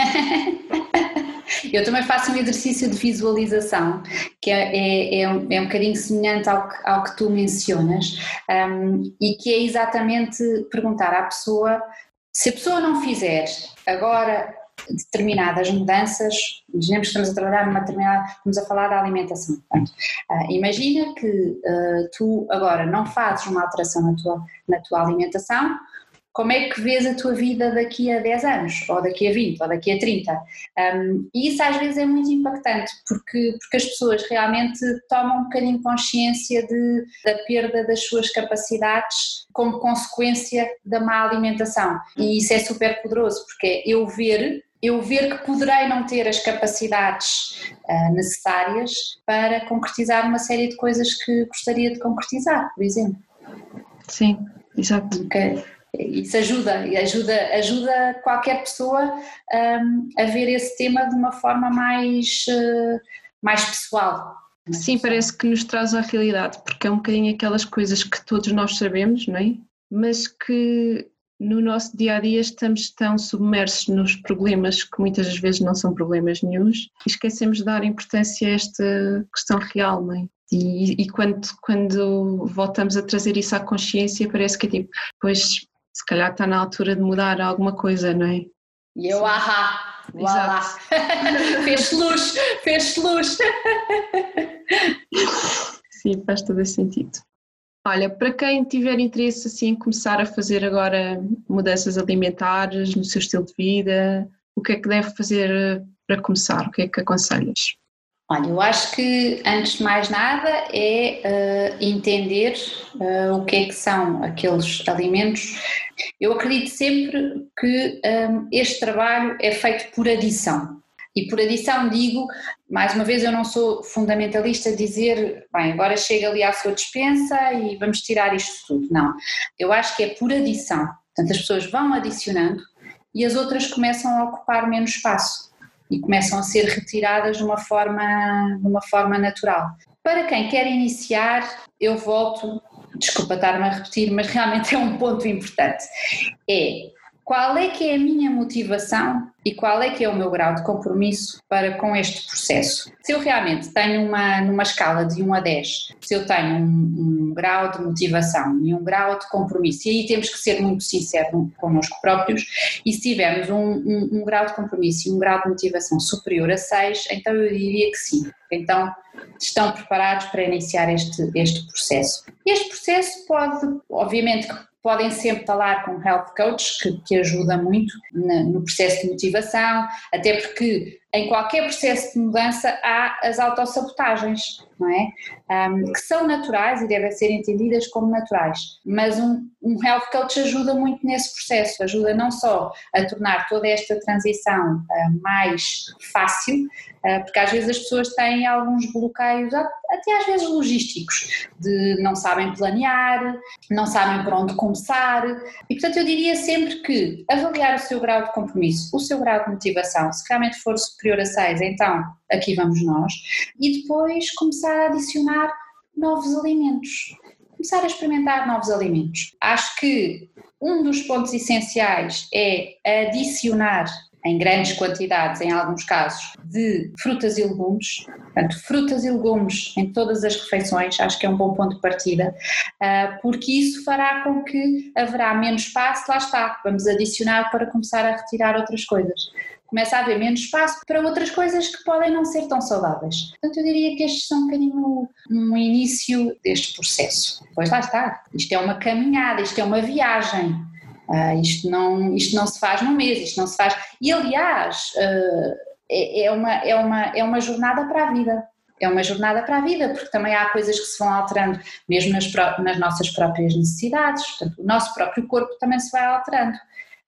Eu também faço um exercício de visualização que é, é, é, um, é um bocadinho semelhante ao que, ao que tu mencionas um, e que é exatamente perguntar à pessoa se a pessoa não fizer agora determinadas mudanças, imaginemos que estamos a trabalhar numa determinada, estamos a falar da alimentação. Portanto, uh, imagina que uh, tu agora não fazes uma alteração na tua, na tua alimentação, como é que vês a tua vida daqui a 10 anos, ou daqui a 20, ou daqui a 30. Um, e isso às vezes é muito impactante, porque, porque as pessoas realmente tomam um bocadinho consciência de, da perda das suas capacidades como consequência da má alimentação. E isso é super poderoso, porque é eu ver eu ver que poderei não ter as capacidades uh, necessárias para concretizar uma série de coisas que gostaria de concretizar, por exemplo. Sim, exato. Okay isso ajuda, ajuda, ajuda qualquer pessoa um, a ver esse tema de uma forma mais, uh, mais pessoal. Sim, parece que nos traz à realidade, porque é um bocadinho aquelas coisas que todos nós sabemos, não é? Mas que no nosso dia a dia estamos tão submersos nos problemas que muitas das vezes não são problemas nenhums e esquecemos de dar importância a esta questão real, não é? E, e quando, quando voltamos a trazer isso à consciência, parece que é tipo, pois se calhar está na altura de mudar alguma coisa, não é? E eu, ahá, lá. fez luz, fez luz. Sim, faz todo esse sentido. Olha, para quem tiver interesse assim, em começar a fazer agora mudanças alimentares no seu estilo de vida, o que é que deve fazer para começar? O que é que aconselhas? Olha, eu acho que antes de mais nada é uh, entender uh, o que é que são aqueles alimentos. Eu acredito sempre que um, este trabalho é feito por adição. E por adição digo, mais uma vez, eu não sou fundamentalista dizer, bem, agora chega ali à sua dispensa e vamos tirar isto tudo. Não. Eu acho que é por adição. Portanto, as pessoas vão adicionando e as outras começam a ocupar menos espaço e começam a ser retiradas de uma forma, de uma forma natural. Para quem quer iniciar, eu volto, desculpa estar-me a repetir, mas realmente é um ponto importante. É qual é que é a minha motivação e qual é que é o meu grau de compromisso para com este processo. Se eu realmente tenho uma, numa escala de 1 a 10, se eu tenho um, um grau de motivação e um grau de compromisso, e aí temos que ser muito sinceros connosco próprios, e se tivermos um, um, um grau de compromisso e um grau de motivação superior a 6, então eu diria que sim. Então estão preparados para iniciar este, este processo. Este processo pode, obviamente, podem sempre falar com health coach, que, que ajuda muito no processo de motivação, até porque em qualquer processo de mudança há as autossabotagens, não é? Um, que são naturais e devem ser entendidas como naturais, mas um, um health coach ajuda muito nesse processo, ajuda não só a tornar toda esta transição uh, mais fácil, uh, porque às vezes as pessoas têm alguns bloqueios, até às vezes logísticos, de não sabem planear, não sabem por onde começar, e portanto eu diria sempre que avaliar o seu grau de compromisso, o seu grau de motivação, se realmente for superior superior a 6, então aqui vamos nós, e depois começar a adicionar novos alimentos. Começar a experimentar novos alimentos. Acho que um dos pontos essenciais é adicionar em grandes quantidades, em alguns casos, de frutas e legumes. Portanto, frutas e legumes em todas as refeições, acho que é um bom ponto de partida, ah, porque isso fará com que haverá menos espaço, lá está, vamos adicionar para começar a retirar outras coisas. Começa a haver menos espaço para outras coisas que podem não ser tão saudáveis. Portanto, eu diria que estes são um bocadinho um início deste processo. Pois lá está, isto é uma caminhada, isto é uma viagem Uh, isto, não, isto não se faz num mês, isto não se faz. E aliás, uh, é, é, uma, é, uma, é uma jornada para a vida. É uma jornada para a vida, porque também há coisas que se vão alterando, mesmo nas, nas nossas próprias necessidades, portanto, o nosso próprio corpo também se vai alterando.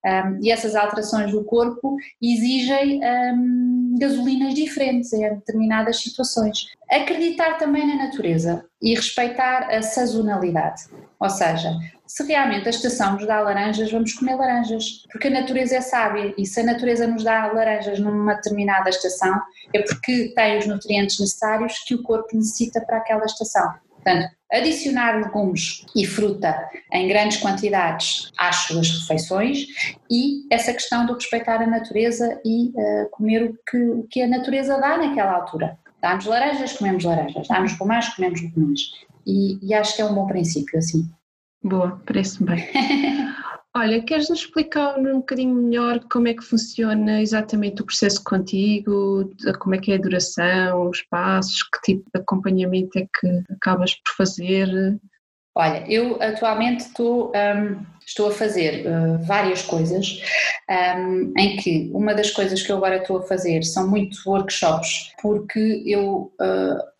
Um, e essas alterações do corpo exigem um, gasolinas diferentes em determinadas situações. Acreditar também na natureza e respeitar a sazonalidade, ou seja, se realmente a estação nos dá laranjas, vamos comer laranjas, porque a natureza é sábia e se a natureza nos dá laranjas numa determinada estação, é porque tem os nutrientes necessários que o corpo necessita para aquela estação. Portanto, adicionar legumes e fruta em grandes quantidades às suas refeições e essa questão do respeitar a natureza e uh, comer o que, o que a natureza dá naquela altura. Dá-nos laranjas, comemos laranjas, dá-nos pomás, comemos pomás. E, e acho que é um bom princípio, assim. Boa, parece-me bem. Olha, queres-nos explicar um bocadinho melhor como é que funciona exatamente o processo contigo, como é que é a duração, os passos, que tipo de acompanhamento é que acabas por fazer? Olha, eu atualmente estou, um, estou a fazer uh, várias coisas, um, em que uma das coisas que eu agora estou a fazer são muitos workshops, porque eu uh,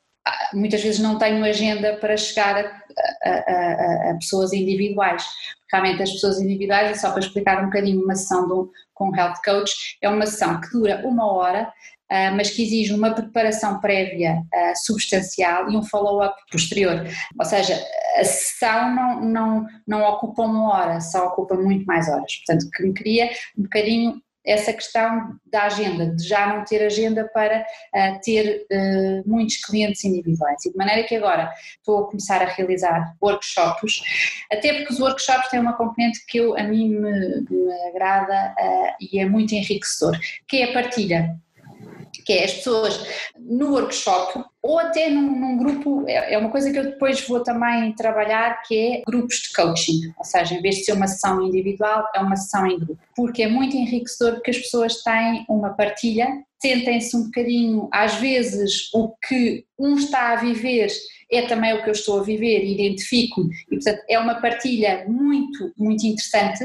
muitas vezes não tenho agenda para chegar a, a, a, a, pessoas individuais. Realmente as pessoas individuais, é só para explicar um bocadinho uma sessão do, com o Health Coach, é uma sessão que dura uma hora, Uh, mas que exige uma preparação prévia uh, substancial e um follow-up posterior. Ou seja, a sessão não, não, não ocupa uma hora, só ocupa muito mais horas. Portanto, que me cria um bocadinho essa questão da agenda, de já não ter agenda para uh, ter uh, muitos clientes individuais. E de maneira que agora estou a começar a realizar workshops, até porque os workshops têm uma componente que eu, a mim me, me agrada uh, e é muito enriquecedor, que é a partilha que é as pessoas no workshop ou até num, num, grupo, é, é uma coisa que eu depois vou também trabalhar, que é grupos de coaching, ou seja, em vez de ser uma sessão individual, é uma sessão em grupo, porque é muito enriquecedor porque as pessoas têm uma partilha, sentem-se um bocadinho, às vezes o que um está a viver é também o que eu estou a viver identifico e portanto é uma partilha muito, muito interessante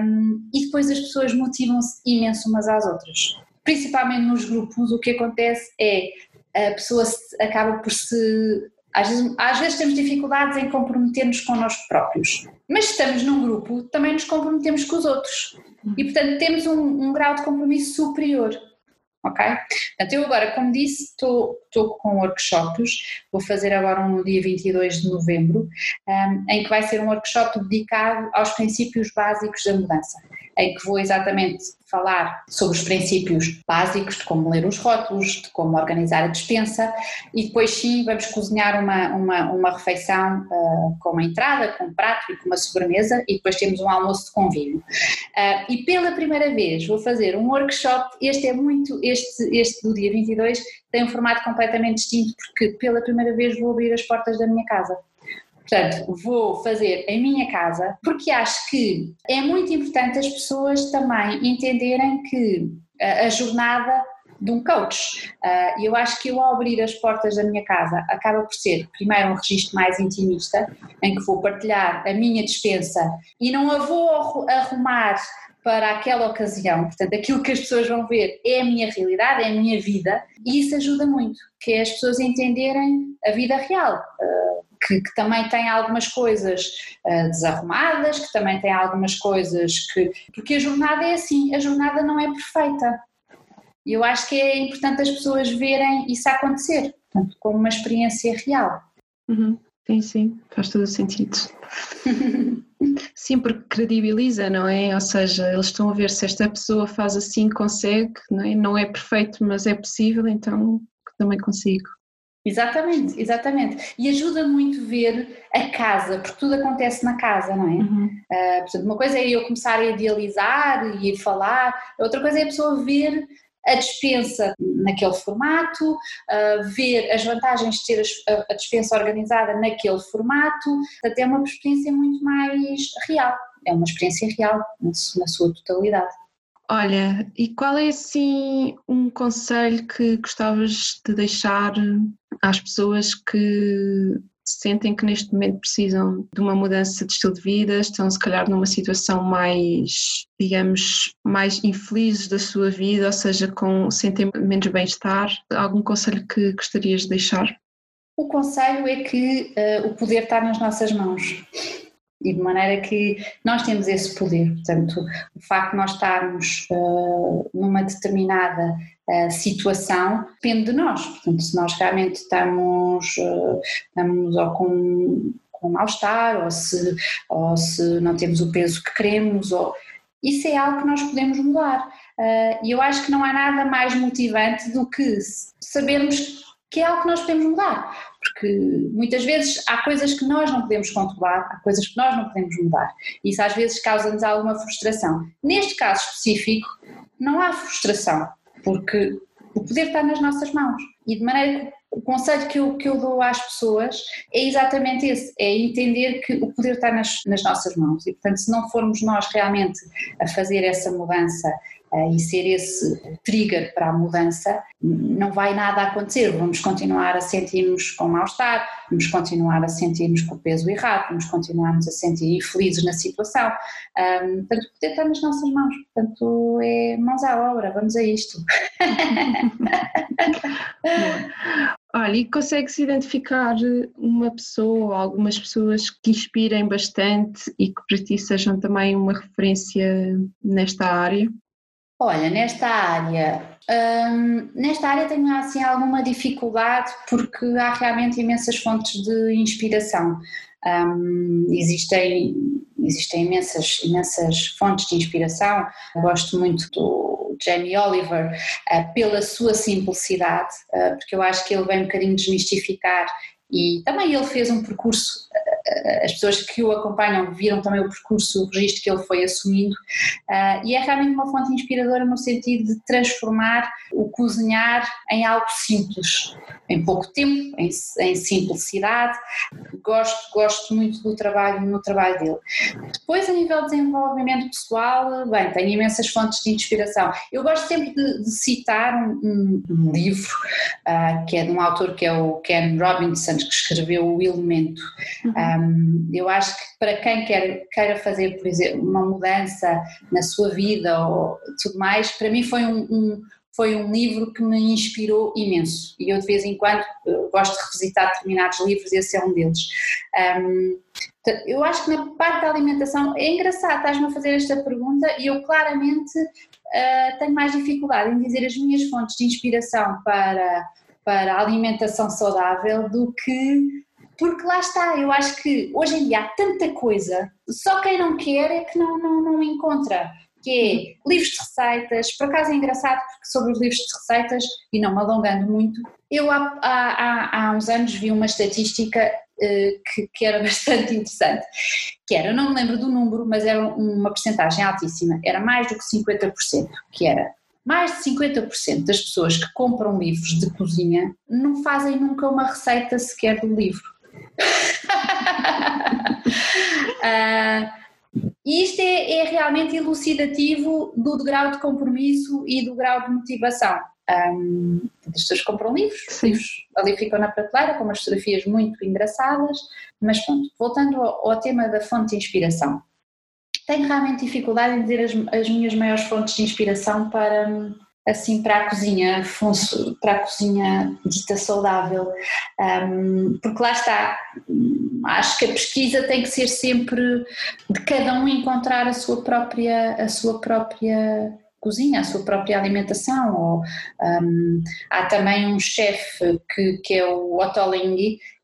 um, e depois as pessoas motivam-se imenso umas às outras. Principalmente nos grupos, o que acontece é a pessoa acaba por se. Às vezes, às vezes temos dificuldades em comprometer-nos connosco próprios, mas estamos num grupo, também nos comprometemos com os outros. E, portanto, temos um, um grau de compromisso superior ok? Portanto, eu agora, como disse, estou, com workshops, vou fazer agora um dia 22 de novembro, um, em que vai ser um workshop dedicado aos princípios básicos da mudança em que vou exatamente falar sobre os princípios básicos de como ler os rótulos, de como organizar a despensa e depois sim vamos cozinhar uma, uma, uma refeição uh, com uma entrada, com um prato e com uma sobremesa e depois temos um almoço de convívio. Uh, e pela primeira vez vou fazer um workshop, este é muito, este, este do dia 22 tem um formato completamente distinto porque pela primeira vez vou abrir as portas da minha casa. Portanto, vou fazer em minha casa, porque acho que é muito importante as pessoas também entenderem que a, a jornada de um coach. Uh, eu acho que eu ao abrir as portas da minha casa acaba por ser primeiro um registro mais intimista, em que vou partilhar a minha dispensa e não a vou arrumar para aquela ocasião, portanto aquilo que as pessoas vão ver é a minha realidade, é a minha vida e isso ajuda muito, que é as pessoas entenderem a vida real. Uh, que, que, também tem algumas coisas uh, desarrumadas, que também tem algumas coisas que. Porque a jornada é assim, a jornada não é perfeita. E eu acho que é importante as pessoas verem isso acontecer, portanto, como uma experiência real. Uhum. Sim, sim, faz todo o sentido. Sim, porque credibiliza, não é? Ou seja, eles estão a ver se esta pessoa faz assim, consegue, não é? Não é perfeito, mas é possível, então também consigo. Exatamente, exatamente. E ajuda muito ver a casa, porque tudo acontece na casa, não é? Uhum. Uh, portanto, uma coisa é eu começar a idealizar e falar, outra coisa é a pessoa ver a dispensa naquele formato, uh, ver as vantagens de ter a, a dispensa organizada naquele formato, portanto é uma experiência muito mais real, é uma experiência real na sua totalidade. Olha, e qual é assim um conselho que gostavas de deixar às pessoas que sentem que neste momento precisam de uma mudança de estilo de vida, estão se calhar numa situação mais, digamos, mais infelizes da sua vida, ou seja, com sentem menos bem-estar? Algum conselho que gostarias de deixar? O conselho é que uh, o poder está nas nossas mãos e de maneira que nós temos esse poder. Portanto, o facto de nós estarmos uh, numa determinada uh, situação depende de nós. Portanto, se nós realmente estamos, uh, estamos ou com, com mal-estar, ou se, ou se não temos o peso que queremos, ou, isso é algo que nós podemos mudar. E eu acho que não há nada mais motivante do que sabermos que é algo que nós podemos mudar porque muitas vezes há coisas que nós não podemos controlar, há coisas que nós não podemos mudar. Isso às vezes causa-nos alguma frustração. Neste caso específico, não há frustração, porque o poder está nas nossas mãos. E de maneira que o conselho que eu, que eu dou às pessoas é exatamente esse: é entender que o poder está nas, nas nossas mãos. E portanto, se não formos nós realmente a fazer essa mudança e ser esse trigger para a mudança, não vai nada acontecer. Vamos continuar a sentir-nos com mal-estar, vamos continuar a sentir-nos com o peso errado, vamos continuar-nos a sentir infelizes na situação. Um, portanto, o poder está nas nossas mãos. Portanto, é mãos à obra, vamos a isto. Olha, e consegue-se identificar uma pessoa ou algumas pessoas que inspirem bastante e que para ti sejam também uma referência nesta área? Olha, nesta área, hum, nesta área tenho assim alguma dificuldade porque há realmente imensas fontes de inspiração. Hum, existem, existem imensas, imensas fontes de inspiração. gosto muito do Jamie Oliver uh, pela sua simplicidade, uh, porque eu acho que ele vem um bocadinho desmistificar e também ele fez um percurso as pessoas que o acompanham viram também o percurso, o registro que ele foi assumindo, uh, e é realmente uma fonte inspiradora no sentido de transformar o cozinhar em algo simples, em pouco tempo, em, em simplicidade. Gosto, gosto muito do trabalho, no trabalho dele. Depois, a nível de desenvolvimento pessoal, bem, tenho imensas fontes de inspiração. Eu gosto sempre de, de citar um, um livro uh, que é de um autor que é o Ken Robinson, que escreveu O Elemento. Uhum. Um, eu acho que para quem quer, queira fazer, por exemplo, uma mudança na sua vida ou tudo mais, para mim foi um, um foi um livro que me inspirou imenso e eu de vez em quando gosto de revisitar determinados livros e esse é um deles. Um, eu acho que na parte da alimentação é engraçado, estás-me a fazer esta pergunta e eu claramente uh, tenho mais dificuldade em dizer as minhas fontes de inspiração para, para a alimentação saudável do que porque lá está, eu acho que hoje em dia há tanta coisa, só quem não quer é que não, não, não encontra, que é livros de receitas, por acaso é engraçado porque sobre os livros de receitas, e não me alongando muito, eu há, há, há uns anos vi uma estatística uh, que, que era bastante interessante, que era, não me lembro do número, mas era uma percentagem altíssima, era mais do que 50%, que era. Mais de 50% das pessoas que compram livros de cozinha não fazem nunca uma receita sequer do livro uh, isto é, é, realmente elucidativo do grau de compromisso e do grau de motivação. Um, as pessoas compram livros, livros ali ficam na prateleira com umas fotografias muito engraçadas, mas pronto, voltando ao, ao tema da fonte de inspiração. Tenho realmente dificuldade em dizer as, as minhas maiores fontes de inspiração para, assim para a cozinha, para a cozinha dita saudável, um, porque lá está, acho que a pesquisa tem que ser sempre de cada um encontrar a sua própria, a sua própria cozinha, a sua própria alimentação. Ou, um, há também um chefe que, que é o Otto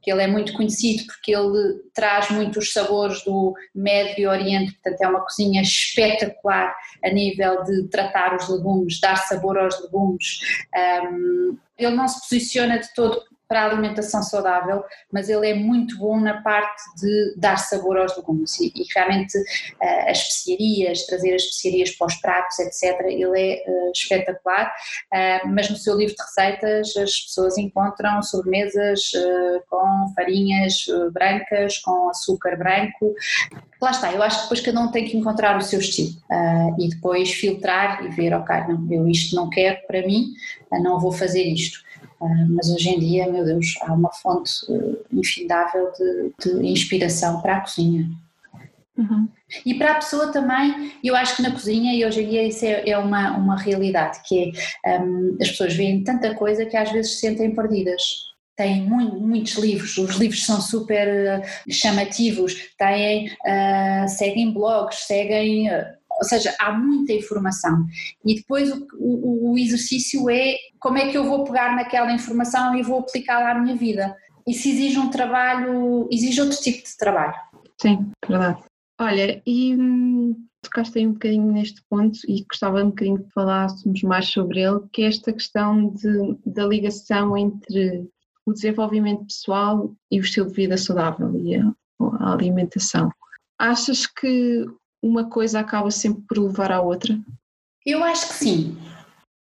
que ele é muito conhecido porque ele traz muitos sabores do Médio Oriente, portanto é uma cozinha espetacular a nível de tratar os legumes, dar sabor aos legumes. Um, ele não se posiciona de todo para a alimentação saudável, mas ele é muito bom na parte de dar sabor aos legumes e, e realmente uh, as especiarias, trazer as especiarias para os pratos, etc. Ele é uh, espetacular, uh, mas no seu livro de receitas as pessoas encontram sobremesas com farinhas brancas, com açúcar branco. Lá está, eu acho que depois cada um tem que encontrar o seu estilo e depois filtrar e ver, ok, não, eu isto não quero para mim, não vou fazer isto. Ah, mas hoje em dia, meu Deus, há uma fonte uh, infindável de, de, inspiração para a cozinha. Uhum. E para a pessoa também, eu acho que na cozinha, e hoje em dia isso é, é uma, uma realidade, que é, um, as pessoas veem tanta coisa que às vezes se sentem perdidas têm muito, muitos livros, os livros são super uh, chamativos, têm, uh, seguem blogs, seguem uh, ou seja, há muita informação. E depois o, o, o exercício é como é que eu vou pegar naquela informação e vou aplicá-la à minha vida. Isso exige um trabalho, exige outro tipo de trabalho. Sim, verdade. Olha, e hum, tocaste aí um bocadinho neste ponto e gostava um bocadinho que falássemos mais sobre ele, que é esta questão de, da ligação entre o desenvolvimento pessoal e o estilo de vida saudável e a, a alimentação. Achas que uma coisa acaba sempre por levar à outra? Eu acho que sim.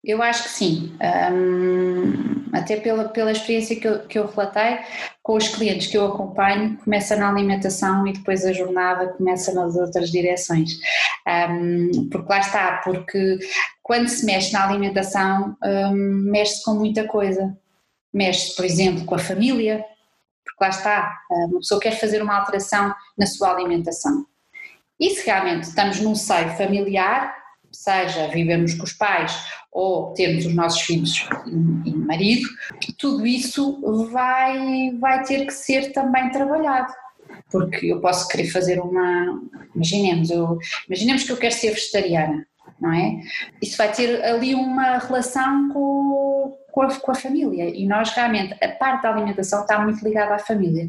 Eu acho que sim. Um, até pela, pela experiência que eu, que eu relatei, com os clientes que eu acompanho, começa na alimentação e depois a jornada começa nas outras direções. Um, porque lá está, porque quando se mexe na alimentação, um, mexe-se com muita coisa. Mexe-se, por exemplo, com a família, porque lá está, uma pessoa quer fazer uma alteração na sua alimentação e se realmente estamos num seio familiar, seja vivemos com os pais ou temos os nossos filhos e, e marido, tudo isso vai, vai ter que ser também trabalhado. Porque eu posso querer fazer uma. Imaginemos, eu, imaginemos que eu quero ser vegetariana, não é? Isso vai ter ali uma relação com, com a, com a, família e nós realmente, a parte da alimentação está muito ligada à família.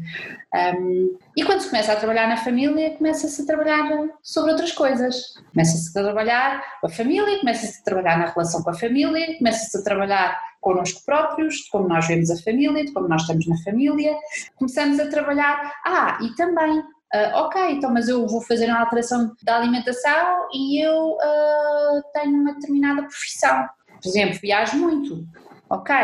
Um, e quando se começa a trabalhar na família, começa-se a trabalhar sobre outras coisas. Começa-se a trabalhar com a família, começa-se a trabalhar na relação com a família, começa-se a trabalhar connosco próprios, de como nós vemos a família, de como nós estamos na família. Começamos a trabalhar, ah, e também Uh, ok, então mas eu vou fazer uma alteração da alimentação e eu uh, tenho uma determinada profissão. Por exemplo, viajo muito. Ok,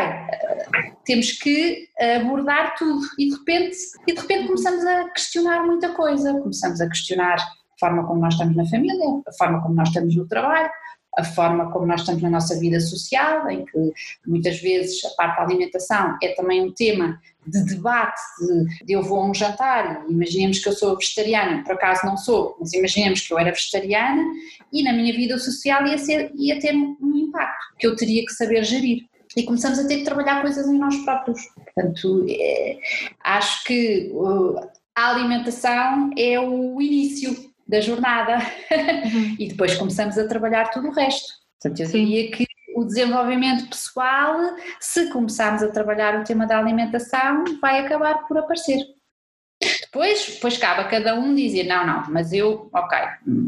temos que abordar tudo. E de repente, e de repente começamos a questionar muita coisa, começamos a questionar a forma como nós estamos na família, a forma como nós estamos no trabalho, a forma como nós estamos na nossa vida social, em que muitas vezes a parte da alimentação é também um tema de debate, de, de eu vou a um jantar imaginemos que eu sou vegetariana, por acaso não sou, mas imaginemos que eu era vegetariana e na minha vida social ia, ser, ia ter um impacto que eu teria que saber gerir e começamos a ter que trabalhar coisas em nós próprios. Portanto, é, acho que uh, a alimentação é o início da jornada uhum. e depois começamos a trabalhar tudo o resto. Portanto, eu Sim. diria que o desenvolvimento pessoal, se começarmos a trabalhar o tema da alimentação, vai acabar por aparecer. Depois, depois cabe a cada um dizer, não, não, mas eu, ok,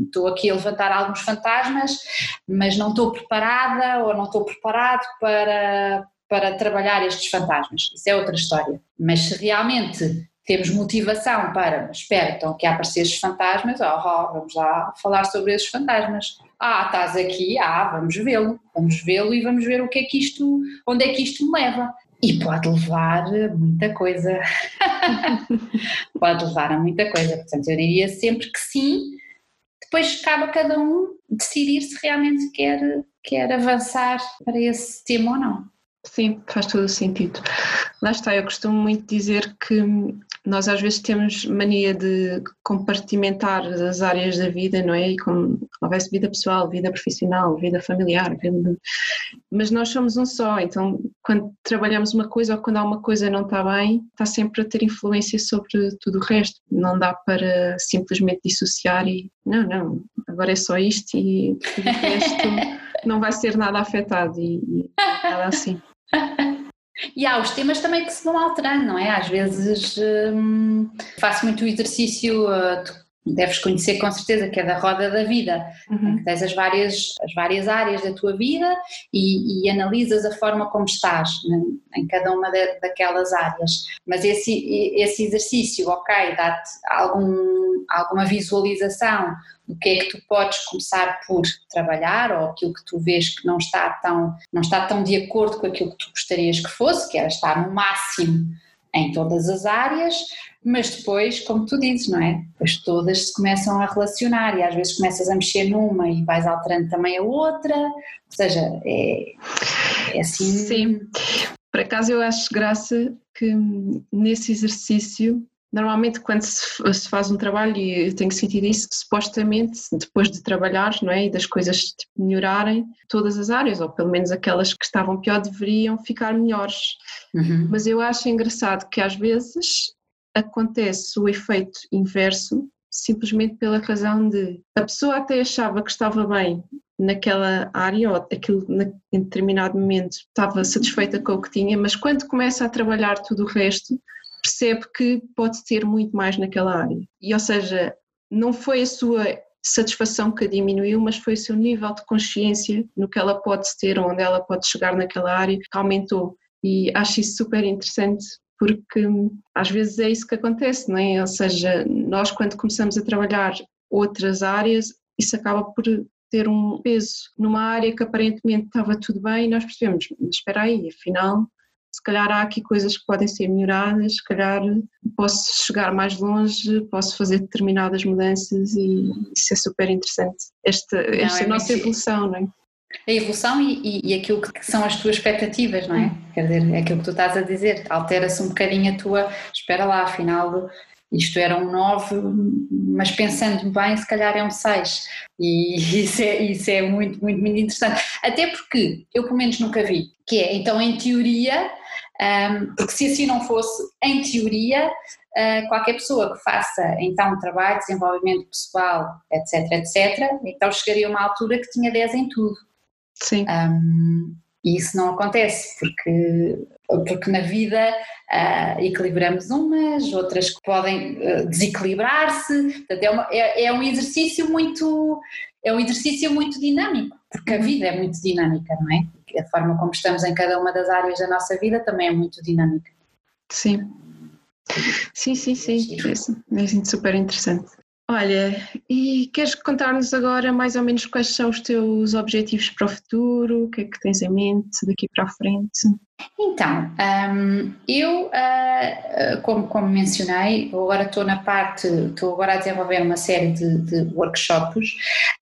estou aqui a levantar alguns fantasmas, mas não estou preparada ou não estou preparado para, para trabalhar estes fantasmas. Isso é outra história. Mas se realmente temos motivação para, espera, estão aqui a aparecer estes fantasmas, oh, oh, vamos lá falar sobre esses fantasmas. Ah, estás aqui, ah, vamos vê-lo, vamos vê-lo e vamos ver o que é que isto, onde é que isto me leva. E pode levar a muita coisa. pode levar a muita coisa. Portanto, eu diria sempre que sim. Depois cabe a cada um decidir se realmente quer, quer avançar para esse tema ou não. Sim, faz todo o sentido. Lá está, eu costumo muito dizer que nós às vezes temos mania de compartimentar as áreas da vida, não é? E como houvesse vida pessoal, vida profissional, vida familiar, vida... mas nós somos um só, então quando trabalhamos uma coisa ou quando há uma coisa não está bem, está sempre a ter influência sobre tudo o resto. Não dá para simplesmente dissociar e não, não, agora é só isto e o resto não vai ser nada afetado e, e nada assim. E há os temas também que se vão alterando, não é? Às vezes hum, faço muito exercício, uh, deves conhecer com certeza, que é da roda da vida, uhum. que tens as várias, as várias áreas da tua vida e, e analisas a forma como estás né, em cada uma de, daquelas áreas. Mas esse, esse exercício, ok, dá-te algum, alguma visualização do que é que tu podes começar por trabalhar ou aquilo que tu vês que não está tão, não está tão de acordo com aquilo que tu gostarias que fosse, que era estar no máximo em todas as áreas, mas depois, como tu dizes, não é? Depois todas se começam a relacionar e às vezes começas a mexer numa e vais alterando também a outra, ou seja, é, é assim. Sim, por acaso eu acho graça que nesse exercício Normalmente, quando se, faz um trabalho, e eu tenho sentido isso, supostamente, depois de trabalhar não é, e das coisas tipo, melhorarem, todas as áreas, ou pelo menos aquelas que estavam pior, deveriam ficar melhores. Uhum. Mas eu acho engraçado que às vezes acontece o efeito inverso, simplesmente pela razão de a pessoa até achava que estava bem naquela área, ou aquilo em determinado momento estava satisfeita com o que tinha, mas quando começa a trabalhar tudo o resto percebe que pode ter muito mais naquela área. E, ou seja, não foi a sua satisfação que a diminuiu, mas foi o seu nível de consciência no que ela pode ter, onde ela pode chegar naquela área, que aumentou. E acho isso super interessante porque às vezes é isso que acontece, não é? Ou seja, nós quando começamos a trabalhar outras áreas, isso acaba por ter um peso numa área que aparentemente estava tudo bem e nós percebemos, espera aí, afinal se calhar há aqui coisas que podem ser melhoradas, se calhar posso chegar mais longe, posso fazer determinadas mudanças e isso é super interessante. Esta, esta não, é nossa evolução, não é? A evolução e, e, e, aquilo que são as tuas expectativas, não é? Hum. Quer dizer, é aquilo que tu estás a dizer, altera-se um bocadinho a tua, espera lá, afinal isto era um 9, mas pensando bem, se calhar é um 6. E isso é, isso é muito, muito, muito interessante. Até porque eu, pelo menos, nunca vi. Que é, então, em teoria, um, porque se assim não fosse, em teoria, uh, qualquer pessoa que faça então trabalho, desenvolvimento pessoal, etc, etc, então chegaria a uma altura que tinha 10 em tudo. Sim. Um, e isso não acontece, porque, porque na vida uh, equilibramos umas, outras que podem uh, desequilibrar-se, portanto é, uma, é, é, um exercício muito, é um exercício muito dinâmico, porque a uhum. vida é muito dinâmica, não é? A forma como estamos em cada uma das áreas da nossa vida também é muito dinâmica. Sim. Sim, sim, sim. É, é super interessante. Olha, e queres contar-nos agora mais ou menos quais são os teus objetivos para o futuro? O que é que tens em mente daqui para a frente? Então, um, eu, uh, como, como mencionei, agora estou na parte, estou agora a desenvolver uma série de, de workshops,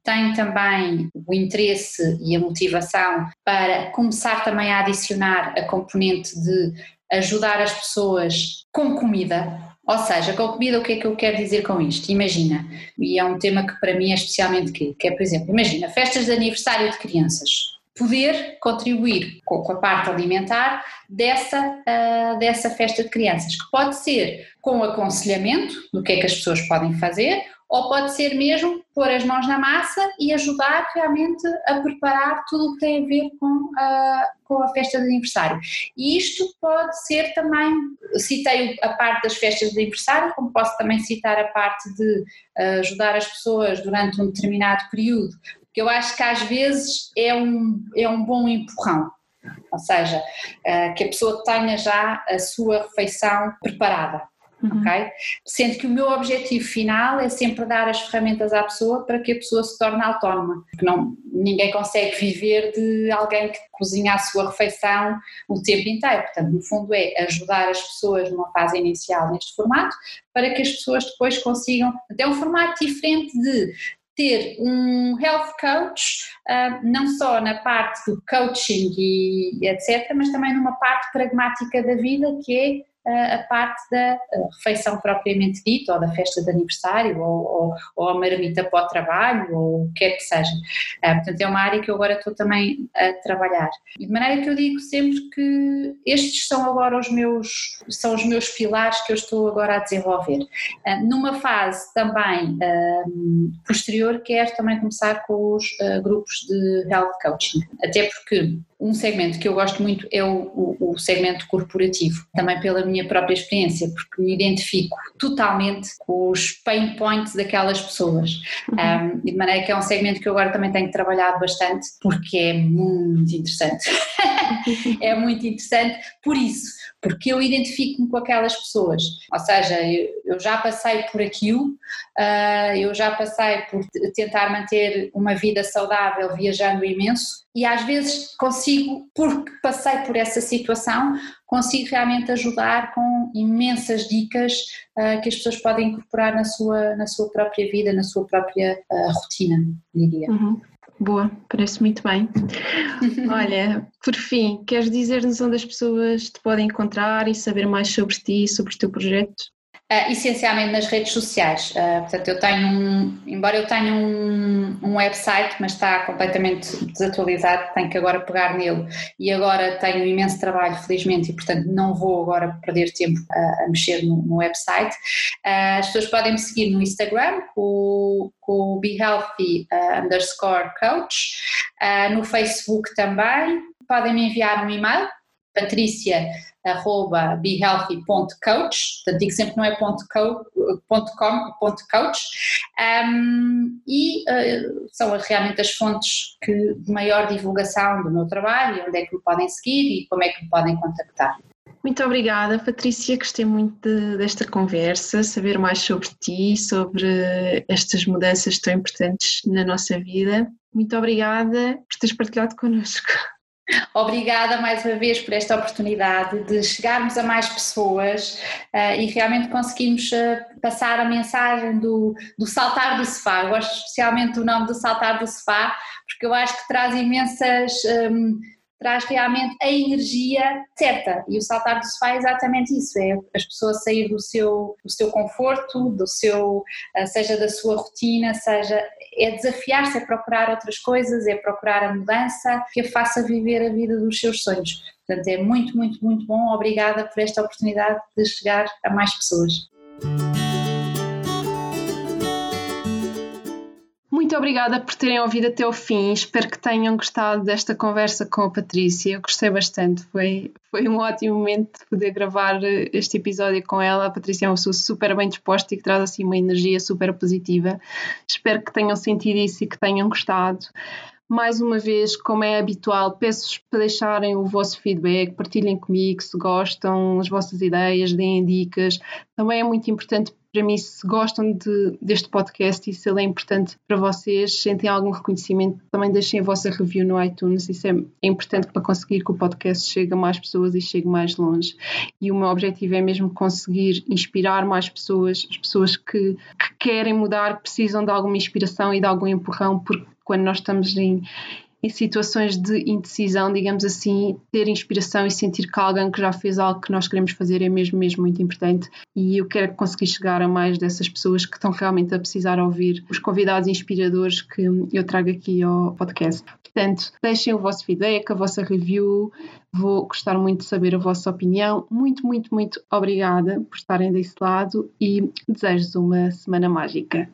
tenho também o interesse e a motivação para começar também a adicionar a componente de ajudar as pessoas com comida, ou seja, com comida, o que é que eu quero dizer com isto? Imagina, e é um tema que para mim é especialmente querido, que é, por exemplo, imagina, festas de aniversário de crianças. Poder contribuir com a parte alimentar dessa, uh, dessa festa de crianças, que pode ser com aconselhamento do que é que as pessoas podem fazer, ou pode ser mesmo pôr as mãos na massa e ajudar realmente a preparar tudo o que tem a ver com a, com a festa de aniversário. E isto pode ser também, citei a parte das festas de aniversário, como posso também citar a parte de uh, ajudar as pessoas durante um determinado período, que eu acho que às vezes é um, é um bom empurrão. Ou seja, uh, que a pessoa tenha já a sua refeição preparada Uhum. Sendo que o meu objetivo final é sempre dar as ferramentas à pessoa para que a pessoa se torne autónoma, não, ninguém consegue viver de alguém que cozinha a sua refeição o tempo inteiro, portanto no fundo é ajudar as pessoas numa fase inicial neste formato, para que as pessoas depois consigam, até um formato diferente de ter um health coach, uh, não só na parte do coaching e etc., mas também numa parte pragmática da vida, que é a parte da refeição propriamente dita, ou da festa de aniversário, ou, ou, ou a marmita para o trabalho, ou o que quer que seja. Ah, portanto, é uma área que eu agora estou também a trabalhar. De maneira que eu digo sempre que estes são agora os meus, são os meus pilares que eu estou agora a desenvolver. Ah, numa fase também ah, posterior, quero também começar com os grupos de health coaching, até porque Um segmento que eu gosto muito é o, o, o, segmento corporativo, também pela minha própria experiência, porque me identifico totalmente com os pain points daquelas pessoas. Uhum. Um, de maneira que é um segmento que eu agora também tenho trabalhado bastante, porque é muito interessante. é muito interessante por isso, porque eu identifico-me com aquelas pessoas. Ou seja, eu, já passei por aquilo, uh, eu já passei por tentar manter uma vida saudável viajando imenso e às vezes consigo, porque passei por essa situação, consigo realmente ajudar com imensas dicas uh, que as pessoas podem incorporar na sua, na sua própria vida, na sua própria uh, rotina, diria. Uhum. Boa, parece muito bem. Olha, por fim, queres dizer-nos onde as pessoas te podem encontrar e saber mais sobre ti e sobre o teu projeto? Uh, essencialmente nas redes sociais. Uh, portanto, eu tenho um, embora eu tenha um, um, website, mas está completamente desatualizado, tenho que agora pegar nele e agora tenho imenso trabalho, felizmente, e portanto não vou agora perder tempo a, a mexer no, no website. Uh, as pessoas podem me seguir no Instagram com, o Be Healthy underscore coach, no Facebook também, podem me enviar um e-mail, patrícia arroba behealthy.coach, portanto digo sempre não é ponto .com, ponto .coach, um, e uh, são realmente as fontes que, de maior divulgação do meu trabalho, onde é que me podem seguir e como é que me podem contactar. Muito obrigada, Patrícia. Gostei muito de, desta conversa, saber mais sobre ti, sobre estas mudanças tão importantes na nossa vida. Muito obrigada por teres partilhado connosco. Obrigada mais uma vez por esta oportunidade de chegarmos a mais pessoas uh, e realmente conseguirmos uh, passar a mensagem do, do saltar do sofá. Eu gosto especialmente do nome do saltar do sofá, porque eu acho que traz imensas. Um, traz realmente a energia certa e o saltar do sofá é exatamente isso, é as pessoas sair do seu, do seu conforto, do seu, uh, seja da sua rotina, seja é desafiar-se a procurar outras coisas, é procurar a mudança que a faça viver a vida dos seus sonhos. Portanto, é muito, muito, muito bom. Obrigada por esta oportunidade de chegar a mais pessoas. Muito obrigada por terem ouvido até o fim. Espero que tenham gostado desta conversa com a Patrícia. Eu gostei bastante. Foi, foi um ótimo momento poder gravar este episódio com ela. A Patrícia é uma pessoa super bem disposta e que traz assim uma energia super positiva. Espero que tenham sentido isso e que tenham gostado. Mais uma vez, como é habitual, peço-vos para deixarem o vosso feedback, partilhem comigo se gostam, as vossas ideias, deem dicas. Também é muito importante para mim, se gostam de, deste podcast e se ele é importante para vocês, sentem algum reconhecimento, também deixem a vossa review no iTunes. Isso é, é importante para conseguir que o podcast chegue a mais pessoas e chegue mais longe. E o meu objetivo é mesmo conseguir inspirar mais pessoas, as pessoas que, que querem mudar, precisam de alguma inspiração e de algum empurrão, porque quando nós estamos em, em situações de indecisão, digamos assim, ter inspiração e sentir que alguém que já fez algo que nós queremos fazer é mesmo, mesmo muito importante. E eu quero conseguir chegar a mais dessas pessoas que estão realmente a precisar ouvir os convidados inspiradores que eu trago aqui ao podcast. Portanto, deixem o vosso feedback, a vossa review. Vou gostar muito de saber a vossa opinião. Muito, muito, muito obrigada por estarem desse lado e desejo-vos uma semana mágica.